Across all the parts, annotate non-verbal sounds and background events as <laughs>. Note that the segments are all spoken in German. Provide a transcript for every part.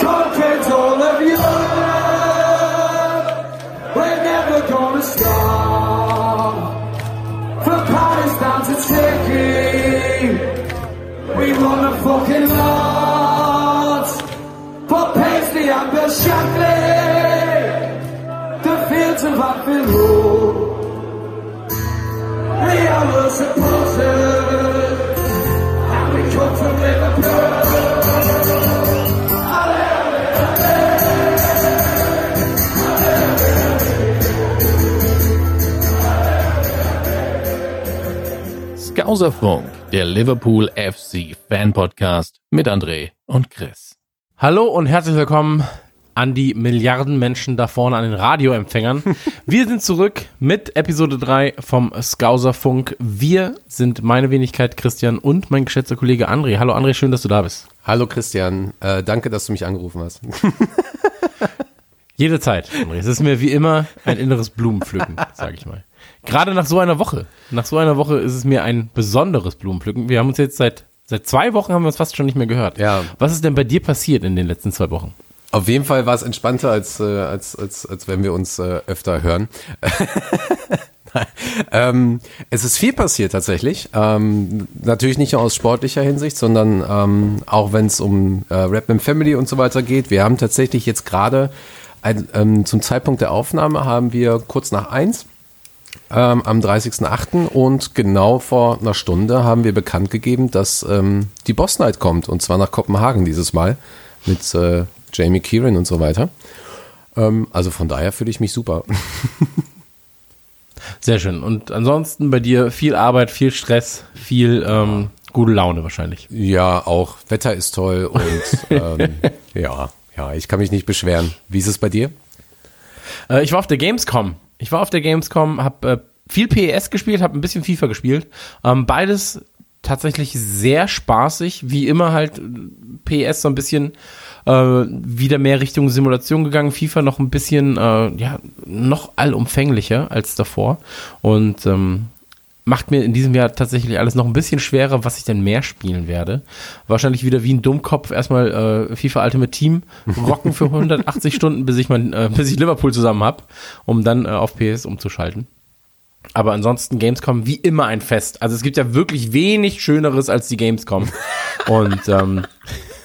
Talk Skauserfunk, der Liverpool FC Fan Podcast mit André und Chris. Hallo und herzlich willkommen an die Milliarden Menschen da vorne an den Radioempfängern. <laughs> Wir sind zurück mit Episode 3 vom Skauserfunk. Wir sind meine Wenigkeit Christian und mein geschätzter Kollege André. Hallo André, schön, dass du da bist. Hallo Christian, äh, danke, dass du mich angerufen hast. <laughs> Jede Zeit, André. Es ist mir wie immer ein inneres Blumenpflücken, <laughs> sage ich mal. Gerade nach so einer Woche. Nach so einer Woche ist es mir ein besonderes Blumenpflücken. Wir haben uns jetzt seit seit zwei Wochen haben wir uns fast schon nicht mehr gehört. Ja. Was ist denn bei dir passiert in den letzten zwei Wochen? Auf jeden Fall war es entspannter, als, äh, als, als, als wenn wir uns äh, öfter hören. <laughs> ähm, es ist viel passiert tatsächlich. Ähm, natürlich nicht nur aus sportlicher Hinsicht, sondern ähm, auch wenn es um äh, Rap and Family und so weiter geht. Wir haben tatsächlich jetzt gerade ähm, zum Zeitpunkt der Aufnahme haben wir kurz nach eins ähm, am 30.08. und genau vor einer Stunde haben wir bekannt gegeben, dass ähm, die Boss Night kommt und zwar nach Kopenhagen dieses Mal mit äh, Jamie Kieran und so weiter. Ähm, also von daher fühle ich mich super. <laughs> Sehr schön. Und ansonsten bei dir viel Arbeit, viel Stress, viel ähm, gute Laune wahrscheinlich. Ja, auch Wetter ist toll und ähm, <laughs> ja, ja, ich kann mich nicht beschweren. Wie ist es bei dir? Äh, ich war auf der Gamescom. Ich war auf der Gamescom, habe äh, viel PES gespielt, habe ein bisschen FIFA gespielt. Ähm, beides tatsächlich sehr spaßig, wie immer halt äh, PES so ein bisschen äh, wieder mehr Richtung Simulation gegangen, FIFA noch ein bisschen äh, ja noch allumfänglicher als davor und ähm, macht mir in diesem Jahr tatsächlich alles noch ein bisschen schwerer, was ich denn mehr spielen werde. Wahrscheinlich wieder wie ein Dummkopf erstmal äh, FIFA Ultimate Team <laughs> rocken für 180 Stunden, bis ich mein, äh, bis ich Liverpool zusammen hab, um dann äh, auf PS umzuschalten. Aber ansonsten Gamescom wie immer ein Fest. Also es gibt ja wirklich wenig Schöneres als die Gamescom. <laughs> Und ähm,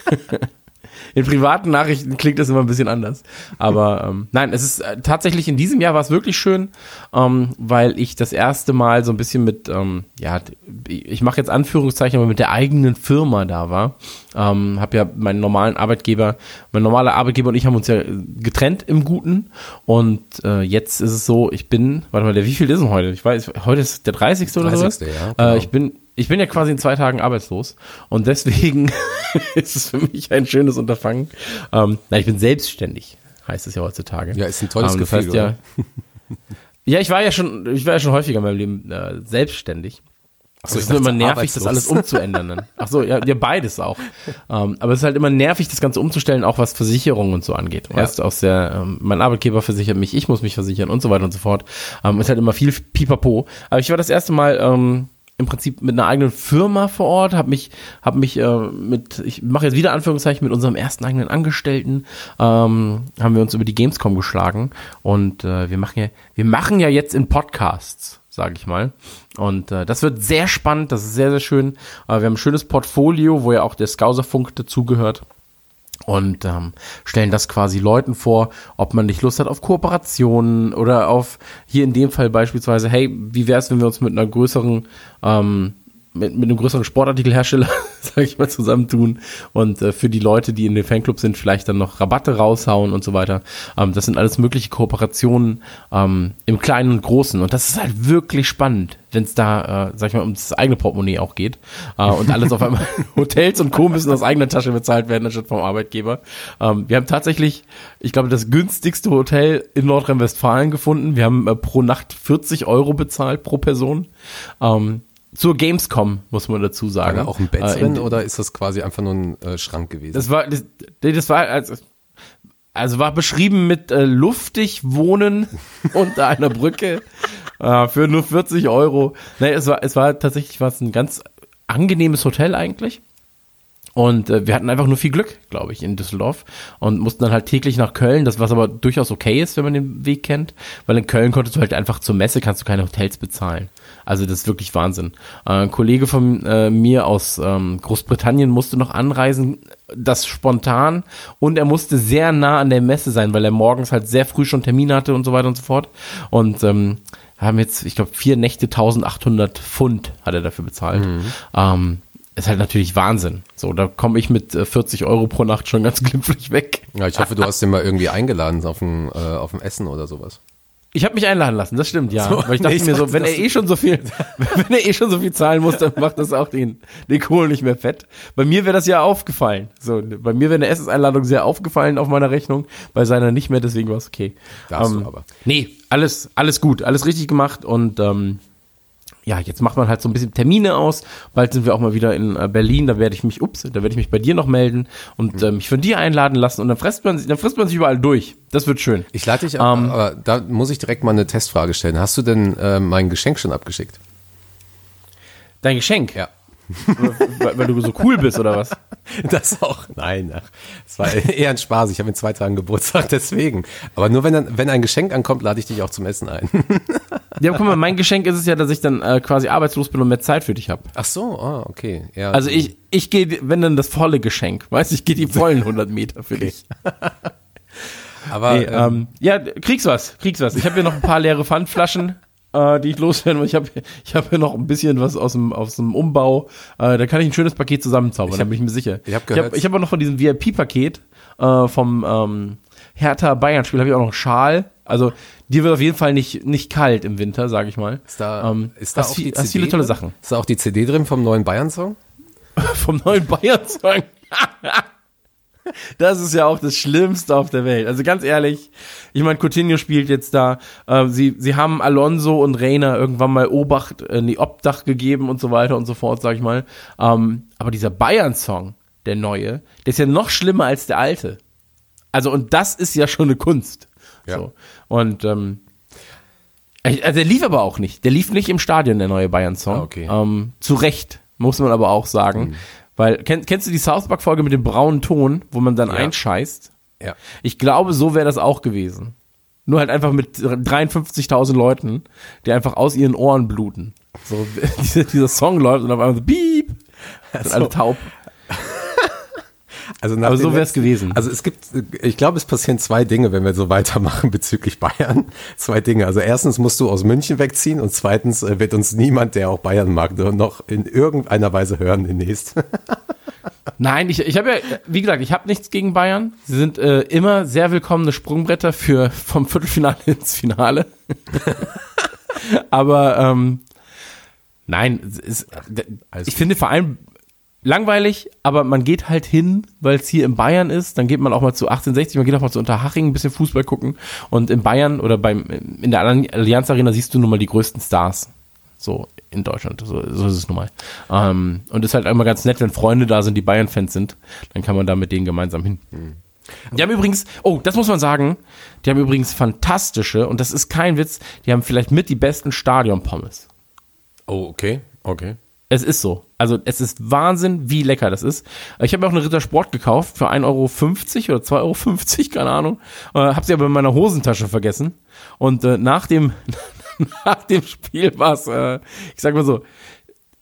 <laughs> in privaten Nachrichten klingt das immer ein bisschen anders. Aber ähm, nein, es ist äh, tatsächlich in diesem Jahr war es wirklich schön, ähm, weil ich das erste Mal so ein bisschen mit, ähm, ja, ich mache jetzt Anführungszeichen, aber mit der eigenen Firma da war. Ähm, habe ja meinen normalen Arbeitgeber, mein normaler Arbeitgeber und ich haben uns ja getrennt im Guten. Und äh, jetzt ist es so, ich bin, warte mal, der wie viel ist denn heute? Ich weiß, heute ist der 30. oder 30. sowas. ja, Äh, genau. ich bin ich bin ja quasi in zwei Tagen arbeitslos und deswegen <laughs> ist es für mich ein schönes Unterfangen. Ähm, nein, ich bin selbstständig, heißt es ja heutzutage. Ja, ist ein tolles Ähm, das Gefühl, heißt ja, <laughs> ja, ich war ja schon, ich war ja schon häufiger in meinem Leben äh, selbstständig. Achso, es ist nur immer nervig, das alles umzuändern. Dann. Ach so, ja, ja beides auch. Ähm, aber es ist halt immer nervig, das Ganze umzustellen, auch was Versicherungen und so angeht. Ja. Weißt aus der, ähm, mein Arbeitgeber versichert mich, ich muss mich versichern und so weiter und so fort. Ähm, ist halt immer viel Pipapo. Aber ich war das erste Mal im Prinzip mit einer eigenen Firma vor Ort, habe mich, habe mich äh, mit, ich mache jetzt wieder Anführungszeichen mit unserem ersten eigenen Angestellten, ähm, haben wir uns über die Gamescom geschlagen und äh, wir machen ja, wir machen ja jetzt in Podcasts sage ich mal. Und äh, das wird sehr spannend, das ist sehr, sehr schön. Äh, wir haben ein schönes Portfolio, wo ja auch der Skauserfunk dazugehört. Und ähm, stellen das quasi Leuten vor, ob man nicht Lust hat auf Kooperationen oder auf, hier in dem Fall beispielsweise, hey, wie wäre es, wenn wir uns mit einer größeren ähm, mit, mit einem größeren Sportartikelhersteller, <laughs> sage ich mal, zusammentun und äh, für die Leute, die in den Fanclub sind, vielleicht dann noch Rabatte raushauen und so weiter. Ähm, das sind alles mögliche Kooperationen ähm, im Kleinen und Großen und das ist halt wirklich spannend, wenn es da, äh, sag ich mal, um das eigene Portemonnaie auch geht äh, und alles auf einmal <laughs> <laughs> Hotels und Co. müssen aus eigener Tasche bezahlt werden anstatt vom Arbeitgeber. Ähm, wir haben tatsächlich, ich glaube, das günstigste Hotel in Nordrhein-Westfalen gefunden. Wir haben äh, pro Nacht 40 Euro bezahlt pro Person. Ähm, zur Gamescom, muss man dazu War sagen. da auch ein Bett Äh, drin in- oder ist das quasi einfach nur ein äh, Schrank gewesen? Das war, das, das war, also, also war beschrieben mit äh, luftig wohnen <laughs> unter einer Brücke äh, für nur 40 Euro. Nee, es war, es war tatsächlich was ein ganz angenehmes Hotel eigentlich. Und äh, wir hatten einfach nur viel Glück, glaube ich, in Düsseldorf und mussten dann halt täglich nach Köln, das was aber durchaus okay ist, wenn man den Weg kennt, weil in Köln konntest du halt einfach zur Messe, kannst du keine Hotels bezahlen. Also das ist wirklich Wahnsinn. Äh, ein Kollege von äh, mir aus ähm, Großbritannien musste noch anreisen, das spontan und er musste sehr nah an der Messe sein, weil er morgens halt sehr früh schon Termine hatte und so weiter und so fort. Und ähm, haben jetzt, ich glaube, vier Nächte 1800 Pfund hat er dafür bezahlt. Ähm, ist halt natürlich Wahnsinn. So, da komme ich mit äh, 40 Euro pro Nacht schon ganz <laughs> glimpflich weg. Ja, ich hoffe, du hast den mal irgendwie eingeladen auf ein, äh, auf ein Essen oder sowas. Ich habe mich einladen lassen, das stimmt, ja. So, Weil ich dachte nee, <laughs> ich mir so, wenn er eh schon so viel, <laughs> wenn er eh schon so viel zahlen muss, dann macht das auch den, den Kohl nicht mehr fett. Bei mir wäre das ja aufgefallen. So, bei mir wäre eine Essenseinladung sehr aufgefallen auf meiner Rechnung, bei seiner nicht mehr, deswegen war es okay. Darfst Ähm, du aber. Nee, alles, alles gut, alles richtig gemacht und ähm, ja, jetzt macht man halt so ein bisschen Termine aus. Bald sind wir auch mal wieder in äh, Berlin. Da werde ich mich, ups, da werde ich mich bei dir noch melden und ähm, mich von dir einladen lassen und dann frisst man, sich- dann frisst man sich überall durch. Das wird schön. Ich lade dich ab, Ähm, aber da muss ich direkt mal eine Testfrage stellen. Hast du denn äh, mein Geschenk schon abgeschickt? Dein Geschenk, Ja. weil, weil du so cool bist oder was? <laughs> Das auch. Nein, ach, es war <laughs> eher ein Spaß. Ich habe in zwei Tagen Geburtstag, <laughs> deswegen. Aber nur wenn, dann, wenn ein Geschenk ankommt, lade ich dich auch zum Essen ein. Ja, guck mal, mein Geschenk ist es ja, dass ich dann äh, quasi arbeitslos bin und mehr Zeit für dich habe. Ach so, ah, okay. Ja, Also ich, ich gehe, wenn dann das volle Geschenk, weißt du, ich gehe die vollen 100 Meter für dich. <laughs> aber Nee, ähm, ähm, ja, kriegst was, kriegst was. Ich habe hier noch ein paar leere Pfandflaschen, äh, die ich loswerden muss. Ich habe ich hab hier noch ein bisschen was aus dem, aus dem Umbau. Äh, da kann ich ein schönes Paket zusammenzaubern, da bin ich mir sicher. ich hab ich gehört- habe ich hab auch noch von diesem VIP-Paket äh, vom ähm, Hertha Bayern-Spiel, habe ich auch noch einen Schal. Also dir wird auf jeden Fall nicht, nicht kalt im Winter, sage ich mal. ist da, ähm, ist da hast auch viel- die hast CD viele tolle drin? Sachen. Ist da auch die CD drin vom neuen Bayern-Song? <laughs> vom neuen Bayern-Song. <laughs> Das ist ja auch das Schlimmste auf der Welt. Also ganz ehrlich, ich meine, Coutinho spielt jetzt da. Äh, sie, sie haben Alonso und Reina irgendwann mal Obacht in die Obdach gegeben und so weiter und so fort, sag ich mal. Ähm, aber dieser Bayern-Song, der neue, der ist ja noch schlimmer als der alte. Also, und das ist ja schon eine Kunst. Ja. So. Und ähm, also der lief aber auch nicht. Der lief nicht im Stadion, der neue Bayern-Song. Ah, okay. Ähm, zu Recht, muss man aber auch sagen. Weil, kenn, kennst du die South Park-Folge mit dem braunen Ton, wo man dann Ja. einscheißt? Ja. Ich glaube, so wäre das auch gewesen. Nur halt einfach mit 53.000 Leuten, die einfach aus ihren Ohren bluten. So, <laughs> dieser, dieser Song läuft und auf einmal so, piep, sind alle taub. Also Aber so wär's letzten- gewesen. Also es gibt, ich glaube, es passieren zwei Dinge, wenn wir so <laughs> weitermachen bezüglich Bayern. Zwei Dinge. Also erstens musst du aus München wegziehen und zweitens äh, wird uns niemand, der auch Bayern mag, noch in irgendeiner Weise hören demnächst. <laughs> Nein, ich, ich habe ja, wie gesagt, ich habe nichts gegen Bayern. Sie sind äh, immer sehr willkommene Sprungbretter für vom Viertelfinale <laughs> ins Finale. Aber ähm, nein, es Alles ich finde vor allem langweilig, aber man geht halt hin, weil es hier in Bayern ist. Dann geht man auch mal zu 1860, man geht auch mal zu Unterhaching ein bisschen Fußball gucken. Und in Bayern oder beim in der Allianz Arena siehst du nun mal die größten Stars. So in Deutschland, so, so ist es nun mal. Ähm, und ist halt immer ganz nett, wenn Freunde da sind, die Bayern-Fans sind, dann kann man da mit denen gemeinsam hin. Die haben übrigens, oh, das muss man sagen, die haben übrigens fantastische, und das ist kein Witz, die haben vielleicht mit die besten Stadion-Pommes. Oh, okay, okay. Es ist so. Also es ist Wahnsinn, wie lecker das ist. Ich habe mir auch eine Ritter Sport gekauft für 1,50 Euro oder 2,50 Euro, keine Ahnung. Äh, habe sie aber in meiner Hosentasche vergessen. Und äh, nach dem <laughs> nach dem Spiel war es, äh, ich sag mal so,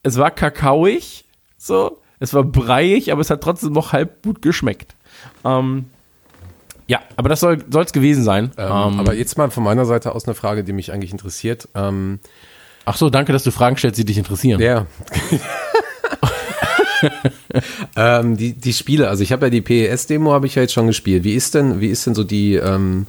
es war kakaoig, so, es war breiig, aber es hat trotzdem noch halb gut geschmeckt. Ähm, ja, aber das soll es gewesen sein. Ähm, Ähm, aber jetzt mal von meiner Seite aus eine Frage, die mich eigentlich interessiert. Ähm, ach so, danke, dass du Fragen stellst, die dich interessieren. Ja. ähm, die, die Spiele, also ich habe ja die PES-Demo, habe ich ja jetzt schon gespielt. Wie ist denn, wie ist denn so die, ähm,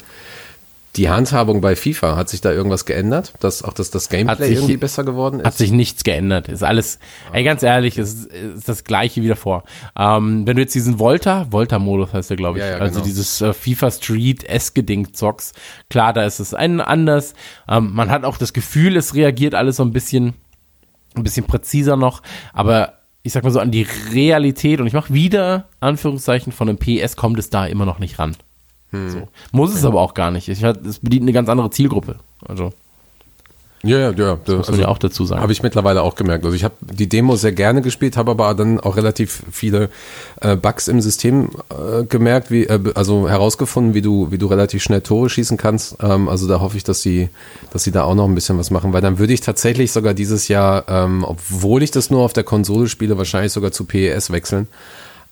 die Handhabung bei FIFA? Hat sich da irgendwas geändert? Dass auch das, das Gameplay sich- irgendwie besser geworden ist? Hat sich nichts geändert. Ist alles, ey, ganz ehrlich, ist, ist das gleiche wie davor. Ähm, wenn du jetzt diesen Volta, Volta-Modus heißt der, glaube ich, Ja, ja, also genau. dieses äh, FIFA Street-eske Ding zockst, klar, da ist es ein anders. Ähm, man hat auch das Gefühl, es reagiert alles so ein bisschen, ein bisschen präziser noch, aber ich sag mal so an die Realität und ich mache wieder Anführungszeichen von einem PS kommt es da immer noch nicht ran. Hm. So. Muss es aber auch gar nicht. Ich, es bedient eine ganz andere Zielgruppe. Also Ja, ja, ja. Das muss man ja auch dazu sagen. Habe ich mittlerweile auch gemerkt. Also ich habe die Demo sehr gerne gespielt, habe aber dann auch relativ viele äh, Bugs im System äh, gemerkt, wie, äh, also herausgefunden, wie du, wie du relativ schnell Tore schießen kannst. Ähm, also da hoffe ich, dass sie, dass sie da auch noch ein bisschen was machen, weil dann würde ich tatsächlich sogar dieses Jahr, ähm, obwohl ich das nur auf der Konsole spiele, wahrscheinlich sogar zu PES wechseln.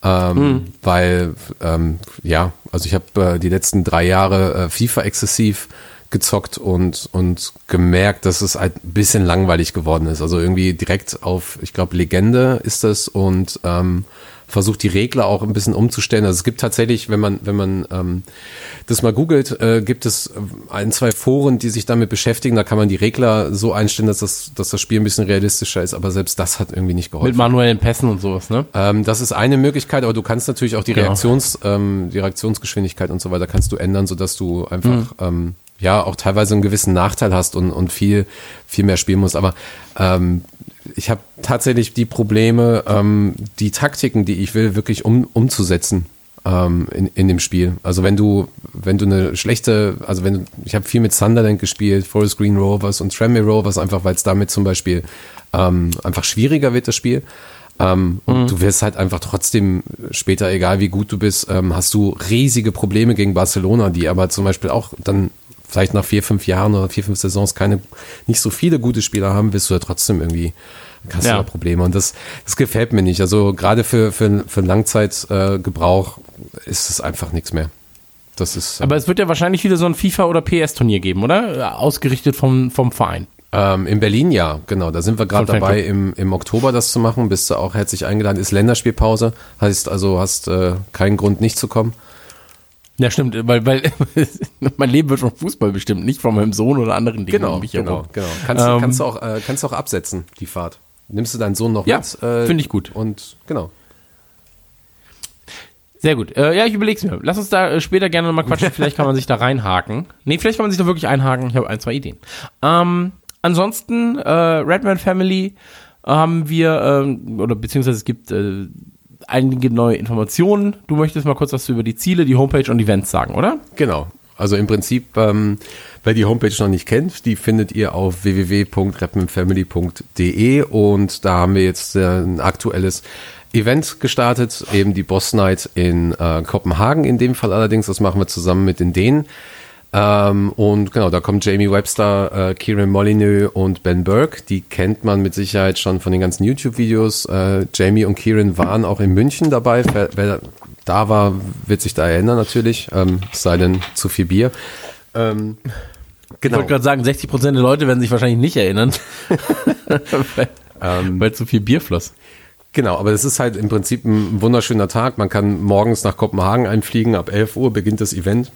Ähm, Hm. Weil, ähm, ja, also ich habe äh, die letzten drei Jahre äh, FIFA exzessiv gezockt und, und gemerkt, dass es halt ein bisschen langweilig geworden ist. Also irgendwie direkt auf, ich glaube, Legende ist das und ähm, versucht die Regler auch ein bisschen umzustellen. Also es gibt tatsächlich, wenn man, wenn man ähm, das mal googelt, äh, gibt es ein, zwei Foren, die sich damit beschäftigen. Da kann man die Regler so einstellen, dass das, dass das Spiel ein bisschen realistischer ist, aber selbst das hat irgendwie nicht geholfen. Mit manuellen Pässen und sowas, ne? Ähm, das ist eine Möglichkeit, aber du kannst natürlich auch die Genau. Reaktions, ähm, die Reaktionsgeschwindigkeit und so weiter kannst du ändern, sodass du einfach ähm, ja auch teilweise einen gewissen Nachteil hast und, und viel viel mehr spielen musst. Aber ähm, ich habe tatsächlich die Probleme, ähm, die Taktiken, die ich will, wirklich um, umzusetzen ähm, in, in dem Spiel. Also wenn du wenn du eine schlechte, also wenn du, ich habe viel mit Sunderland gespielt, Forest Green Rovers und Tranmere Rovers, einfach weil es damit zum Beispiel ähm, einfach schwieriger wird das Spiel. Ähm, und du wirst halt einfach trotzdem später, egal wie gut du bist, ähm, hast du riesige Probleme gegen Barcelona, die aber zum Beispiel auch dann vielleicht nach vier, fünf Jahren oder vier, fünf Saisons keine, nicht so viele gute Spieler haben, wirst du ja trotzdem irgendwie, hast Ja. du da Probleme. Und das, das gefällt mir nicht. Also gerade für, für, für Langzeitgebrauch äh, ist es einfach nichts mehr. Das ist, Aber es wird ja wahrscheinlich wieder so ein FIFA- oder PS-Turnier geben, oder? Ausgerichtet vom, vom Verein. Ähm, in Berlin ja, genau. Da sind wir gerade dabei, im, im Oktober das zu machen. Bist du auch herzlich eingeladen. Ist Länderspielpause. Heißt also, hast äh, keinen Grund nicht zu kommen. Ja, stimmt, weil, weil <laughs> mein Leben wird vom Fußball bestimmt, nicht von meinem Sohn oder anderen Dingen um mich genau, herum. genau. Kannst, du Ähm, kannst du auch, äh, kannst du auch absetzen, die Fahrt. Nimmst du deinen Sohn noch Ja, mit? äh, finde ich gut. Und genau. Sehr gut. Äh, ja, ich überleg's mir. Lass uns da äh, später gerne nochmal quatschen. <laughs> vielleicht kann man sich da reinhaken. Nee, vielleicht kann man sich da wirklich einhaken. Ich habe ein, zwei Ideen. Ähm, ansonsten, äh, Redman Family haben wir, ähm, oder beziehungsweise es gibt äh, einige neue Informationen. Du möchtest mal kurz was über die Ziele, die Homepage und Events sagen, oder? Genau. Also im Prinzip, ähm, wer die Homepage noch nicht kennt, die findet ihr auf www.rapmanfamily.de und da haben wir jetzt äh, ein aktuelles Event gestartet, eben die Boss Night in äh, Kopenhagen in dem Fall allerdings. Das machen wir zusammen mit den Dänen. Ähm, und genau, da kommen Jamie Webster, äh, Kieran Molyneux und Ben Burke. Die kennt man mit Sicherheit schon von den ganzen YouTube-Videos. Äh, Jamie und Kieran waren auch in München dabei. Wer, wer da war, wird sich da erinnern natürlich. Ähm, es sei denn zu viel Bier. Ähm, Ich genau. wollte gerade sagen, 60% der Leute werden sich wahrscheinlich nicht erinnern. <laughs> weil, weil zu viel Bier floss. Genau, aber es ist halt im Prinzip ein wunderschöner Tag. Man kann morgens nach Kopenhagen einfliegen. Ab 11 Uhr beginnt das Event.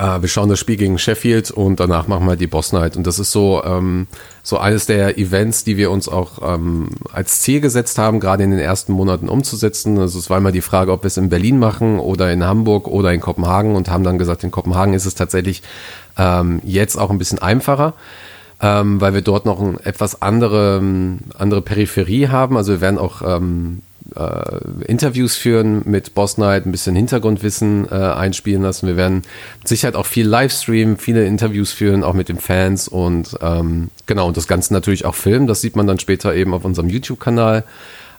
Äh, wir schauen das Spiel gegen Sheffield und danach machen wir die Boss Night. Und das ist so, ähm, so eines der Events, die wir uns auch ähm, als Ziel gesetzt haben, gerade in den ersten Monaten umzusetzen. Also es war immer die Frage, ob wir es in Berlin machen oder in Hamburg oder in Kopenhagen und haben dann gesagt, in Kopenhagen ist es tatsächlich ähm, jetzt auch ein bisschen einfacher ähm, weil wir dort noch ein etwas andere, andere Peripherie haben. Also wir werden auch ähm, äh, Interviews führen mit Boss Night, ein bisschen Hintergrundwissen äh, einspielen lassen. Wir werden Sicherheit auch viel Livestream, viele Interviews führen, auch mit den Fans und ähm, genau, und das Ganze natürlich auch filmen. Das sieht man dann später eben auf unserem YouTube-Kanal.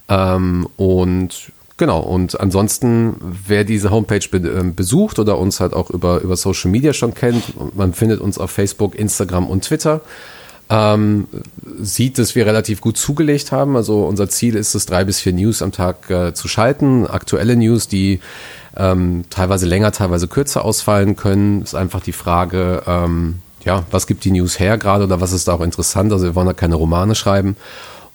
Ähm, und genau, und ansonsten, wer diese Homepage be ähm, besucht oder uns halt auch über, über Social Media schon kennt, man findet uns auf Facebook, Instagram und Twitter ähm, sieht, dass wir relativ gut zugelegt haben. Also unser Ziel ist es, drei bis vier News am Tag äh, zu schalten. Aktuelle News, die ähm, teilweise länger, teilweise kürzer ausfallen können. Ist einfach die Frage, ähm, ja, was gibt die News her gerade oder was ist da auch interessant? Also wir wollen da keine Romane schreiben.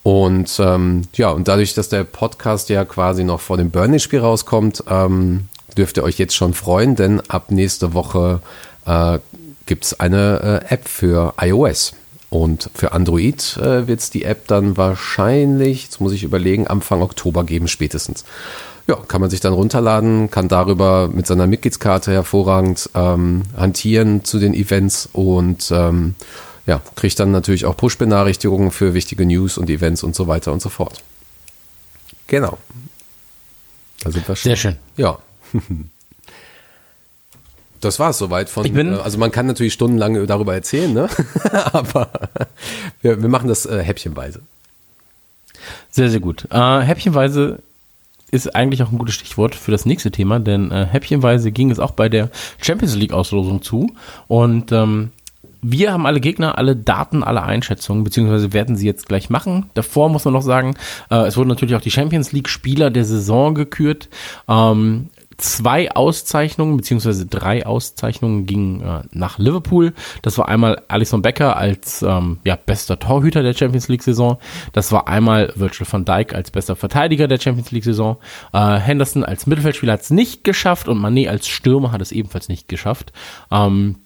Und ähm, ja, und dadurch, dass der Podcast ja quasi noch vor dem Burnley-Spiel rauskommt, ähm, dürft ihr euch jetzt schon freuen, denn ab nächste Woche äh, gibt's eine äh, App für iOS. Und für Android äh, wird es die App dann wahrscheinlich, jetzt muss ich überlegen, Anfang Oktober geben spätestens. Ja, kann man sich dann runterladen, kann darüber mit seiner Mitgliedskarte hervorragend ähm, hantieren zu den Events und ähm, ja, kriegt dann natürlich auch Push-Benachrichtigungen für wichtige News und Events und so weiter und so fort. Genau. Da sind wir schon. Sehr schön. Ja. <laughs> Das war es soweit von. Ich bin- äh, also man kann natürlich stundenlang darüber erzählen, ne? <laughs> Aber wir, wir machen das äh, häppchenweise. Sehr, sehr gut. Äh, häppchenweise ist eigentlich auch ein gutes Stichwort für das nächste Thema, denn äh, häppchenweise ging es auch bei der Champions League Auslosung zu und ähm, wir haben alle Gegner, alle Daten, alle Einschätzungen, beziehungsweise werden sie jetzt gleich machen. Davor muss man noch sagen, äh, es wurden natürlich auch die Champions League Spieler der Saison gekürt. Ähm, zwei Auszeichnungen, beziehungsweise drei Auszeichnungen gingen äh, nach Liverpool. Das war einmal Alison Becker als ähm, ja, bester Torhüter der Champions League-Saison. Das war einmal Virgil van Dijk als bester Verteidiger der Champions League-Saison. Äh, Henderson als Mittelfeldspieler hat es nicht geschafft und Manet als Stürmer hat es ebenfalls nicht geschafft. Ähm,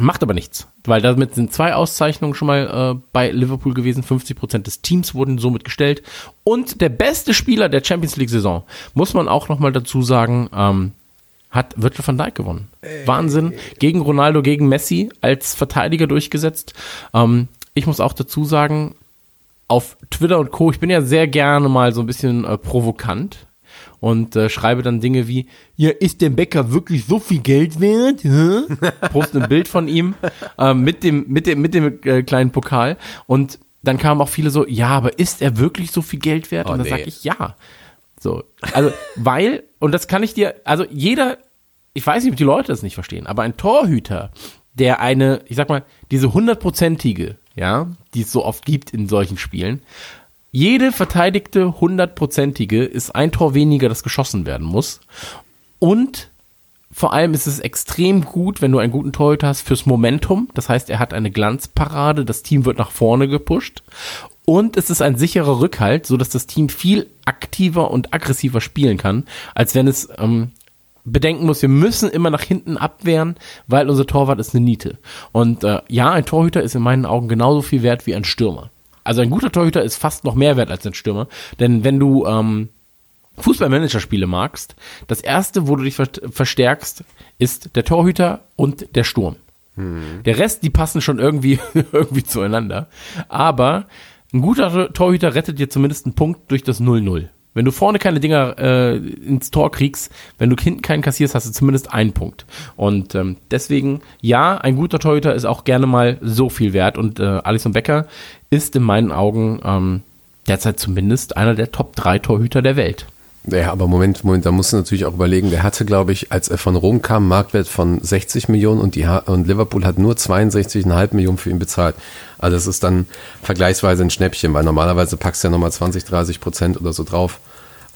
Macht aber nichts, weil damit sind zwei Auszeichnungen schon mal äh, bei Liverpool gewesen. 50% des Teams wurden somit gestellt. Und der beste Spieler der Champions League-Saison, muss man auch nochmal dazu sagen, ähm, hat Virgil van Dijk gewonnen. Wahnsinn. Gegen Ronaldo, gegen Messi als Verteidiger durchgesetzt. Ähm, ich muss auch dazu sagen, auf Twitter und Co., ich bin ja sehr gerne mal so ein bisschen äh, provokant und äh, schreibe dann Dinge wie, ja, ist der Bäcker wirklich so viel Geld wert? Hä? Poste ein Bild von ihm äh, mit dem, mit dem, mit dem äh, kleinen Pokal und dann kamen auch viele so, ja, aber ist er wirklich so viel Geld wert? Oh, und dann nee. sage ich ja. So, also, weil, und das kann ich dir, also jeder, ich weiß nicht, ob die Leute das nicht verstehen, aber ein Torhüter, der eine, ich sag mal, diese hundertprozentige, ja, die es so oft gibt in solchen Spielen, jede verteidigte hundertprozentige ist ein Tor weniger, das geschossen werden muss. Und vor allem ist es extrem gut, wenn du einen guten Torhüter hast fürs Momentum. Das heißt, er hat eine Glanzparade, das Team wird nach vorne gepusht. Und es ist ein sicherer Rückhalt, so dass das Team viel aktiver und aggressiver spielen kann, als wenn es ähm, bedenken muss, wir müssen immer nach hinten abwehren, weil unser Torwart ist eine Niete. Und äh, ja, ein Torhüter ist in meinen Augen genauso viel wert wie ein Stürmer. Also ein guter Torhüter ist fast noch mehr wert als ein Stürmer. Denn wenn du ähm, Fußballmanager-Spiele magst, das erste, wo du dich ver verstärkst, ist der Torhüter und der Sturm. Der Rest, die passen schon irgendwie, <laughs> irgendwie zueinander. Aber ein guter Torhüter rettet dir zumindest einen Punkt durch das 0-0. Wenn du vorne keine Dinger äh, ins Tor kriegst, wenn du hinten keinen kassierst, hast du zumindest einen Punkt. Und ähm, deswegen, ja, ein guter Torhüter ist auch gerne mal so viel wert. Und äh, Alisson Becker ist in meinen Augen ähm, derzeit zumindest einer der Top 3 Torhüter der Welt. Ja, aber Moment, Moment, da musst du natürlich auch überlegen, der hatte, glaube ich, als er von Rom kam, Marktwert von 60 Millionen und, die, und Liverpool hat nur 62,5 Millionen für ihn bezahlt. Also das ist dann vergleichsweise ein Schnäppchen, weil normalerweise packst du ja nochmal 20, 30 Prozent oder so drauf.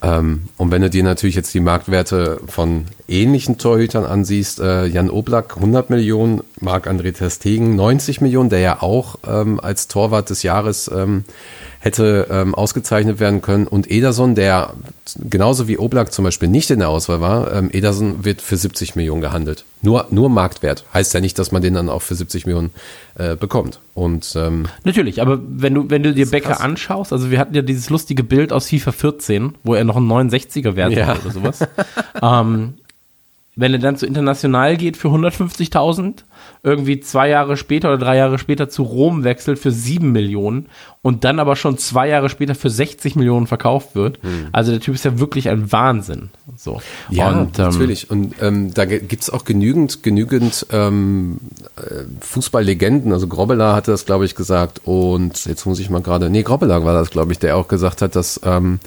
Ähm, und wenn du dir natürlich jetzt die Marktwerte von ähnlichen Torhütern ansiehst, äh, Jan Oblak 100 Millionen, Marc-André Ter Stegen 90 Millionen, der ja auch ähm, als Torwart des Jahres ähm, hätte ähm, ausgezeichnet werden können. Und Ederson, der genauso wie Oblak zum Beispiel nicht in der Auswahl war, ähm, Ederson wird für 70 Millionen gehandelt. Nur, nur Marktwert. Heißt ja nicht, dass man den dann auch für 70 Millionen äh, bekommt. Und ähm, Natürlich, aber wenn du, wenn du dir Becker krass. anschaust, also wir hatten ja dieses lustige Bild aus FIFA 14, wo er noch einen 69er Wert Ja. hat oder sowas. <laughs> ähm, wenn er dann zu international geht für 150.000, irgendwie zwei Jahre später oder drei Jahre später zu Rom wechselt für 7 Millionen und dann aber schon zwei Jahre später für 60 Millionen verkauft wird. Also der Typ ist ja wirklich ein Wahnsinn. So. Ja, und, ähm, natürlich. Und ähm, da ge- gibt's auch genügend, genügend ähm, äh, Fußballlegenden. Also Grobbelaar hatte das, glaube ich, gesagt. Und jetzt muss ich mal gerade, nee, Grobbelaar war das, glaube ich, der auch gesagt hat, dass, ähm,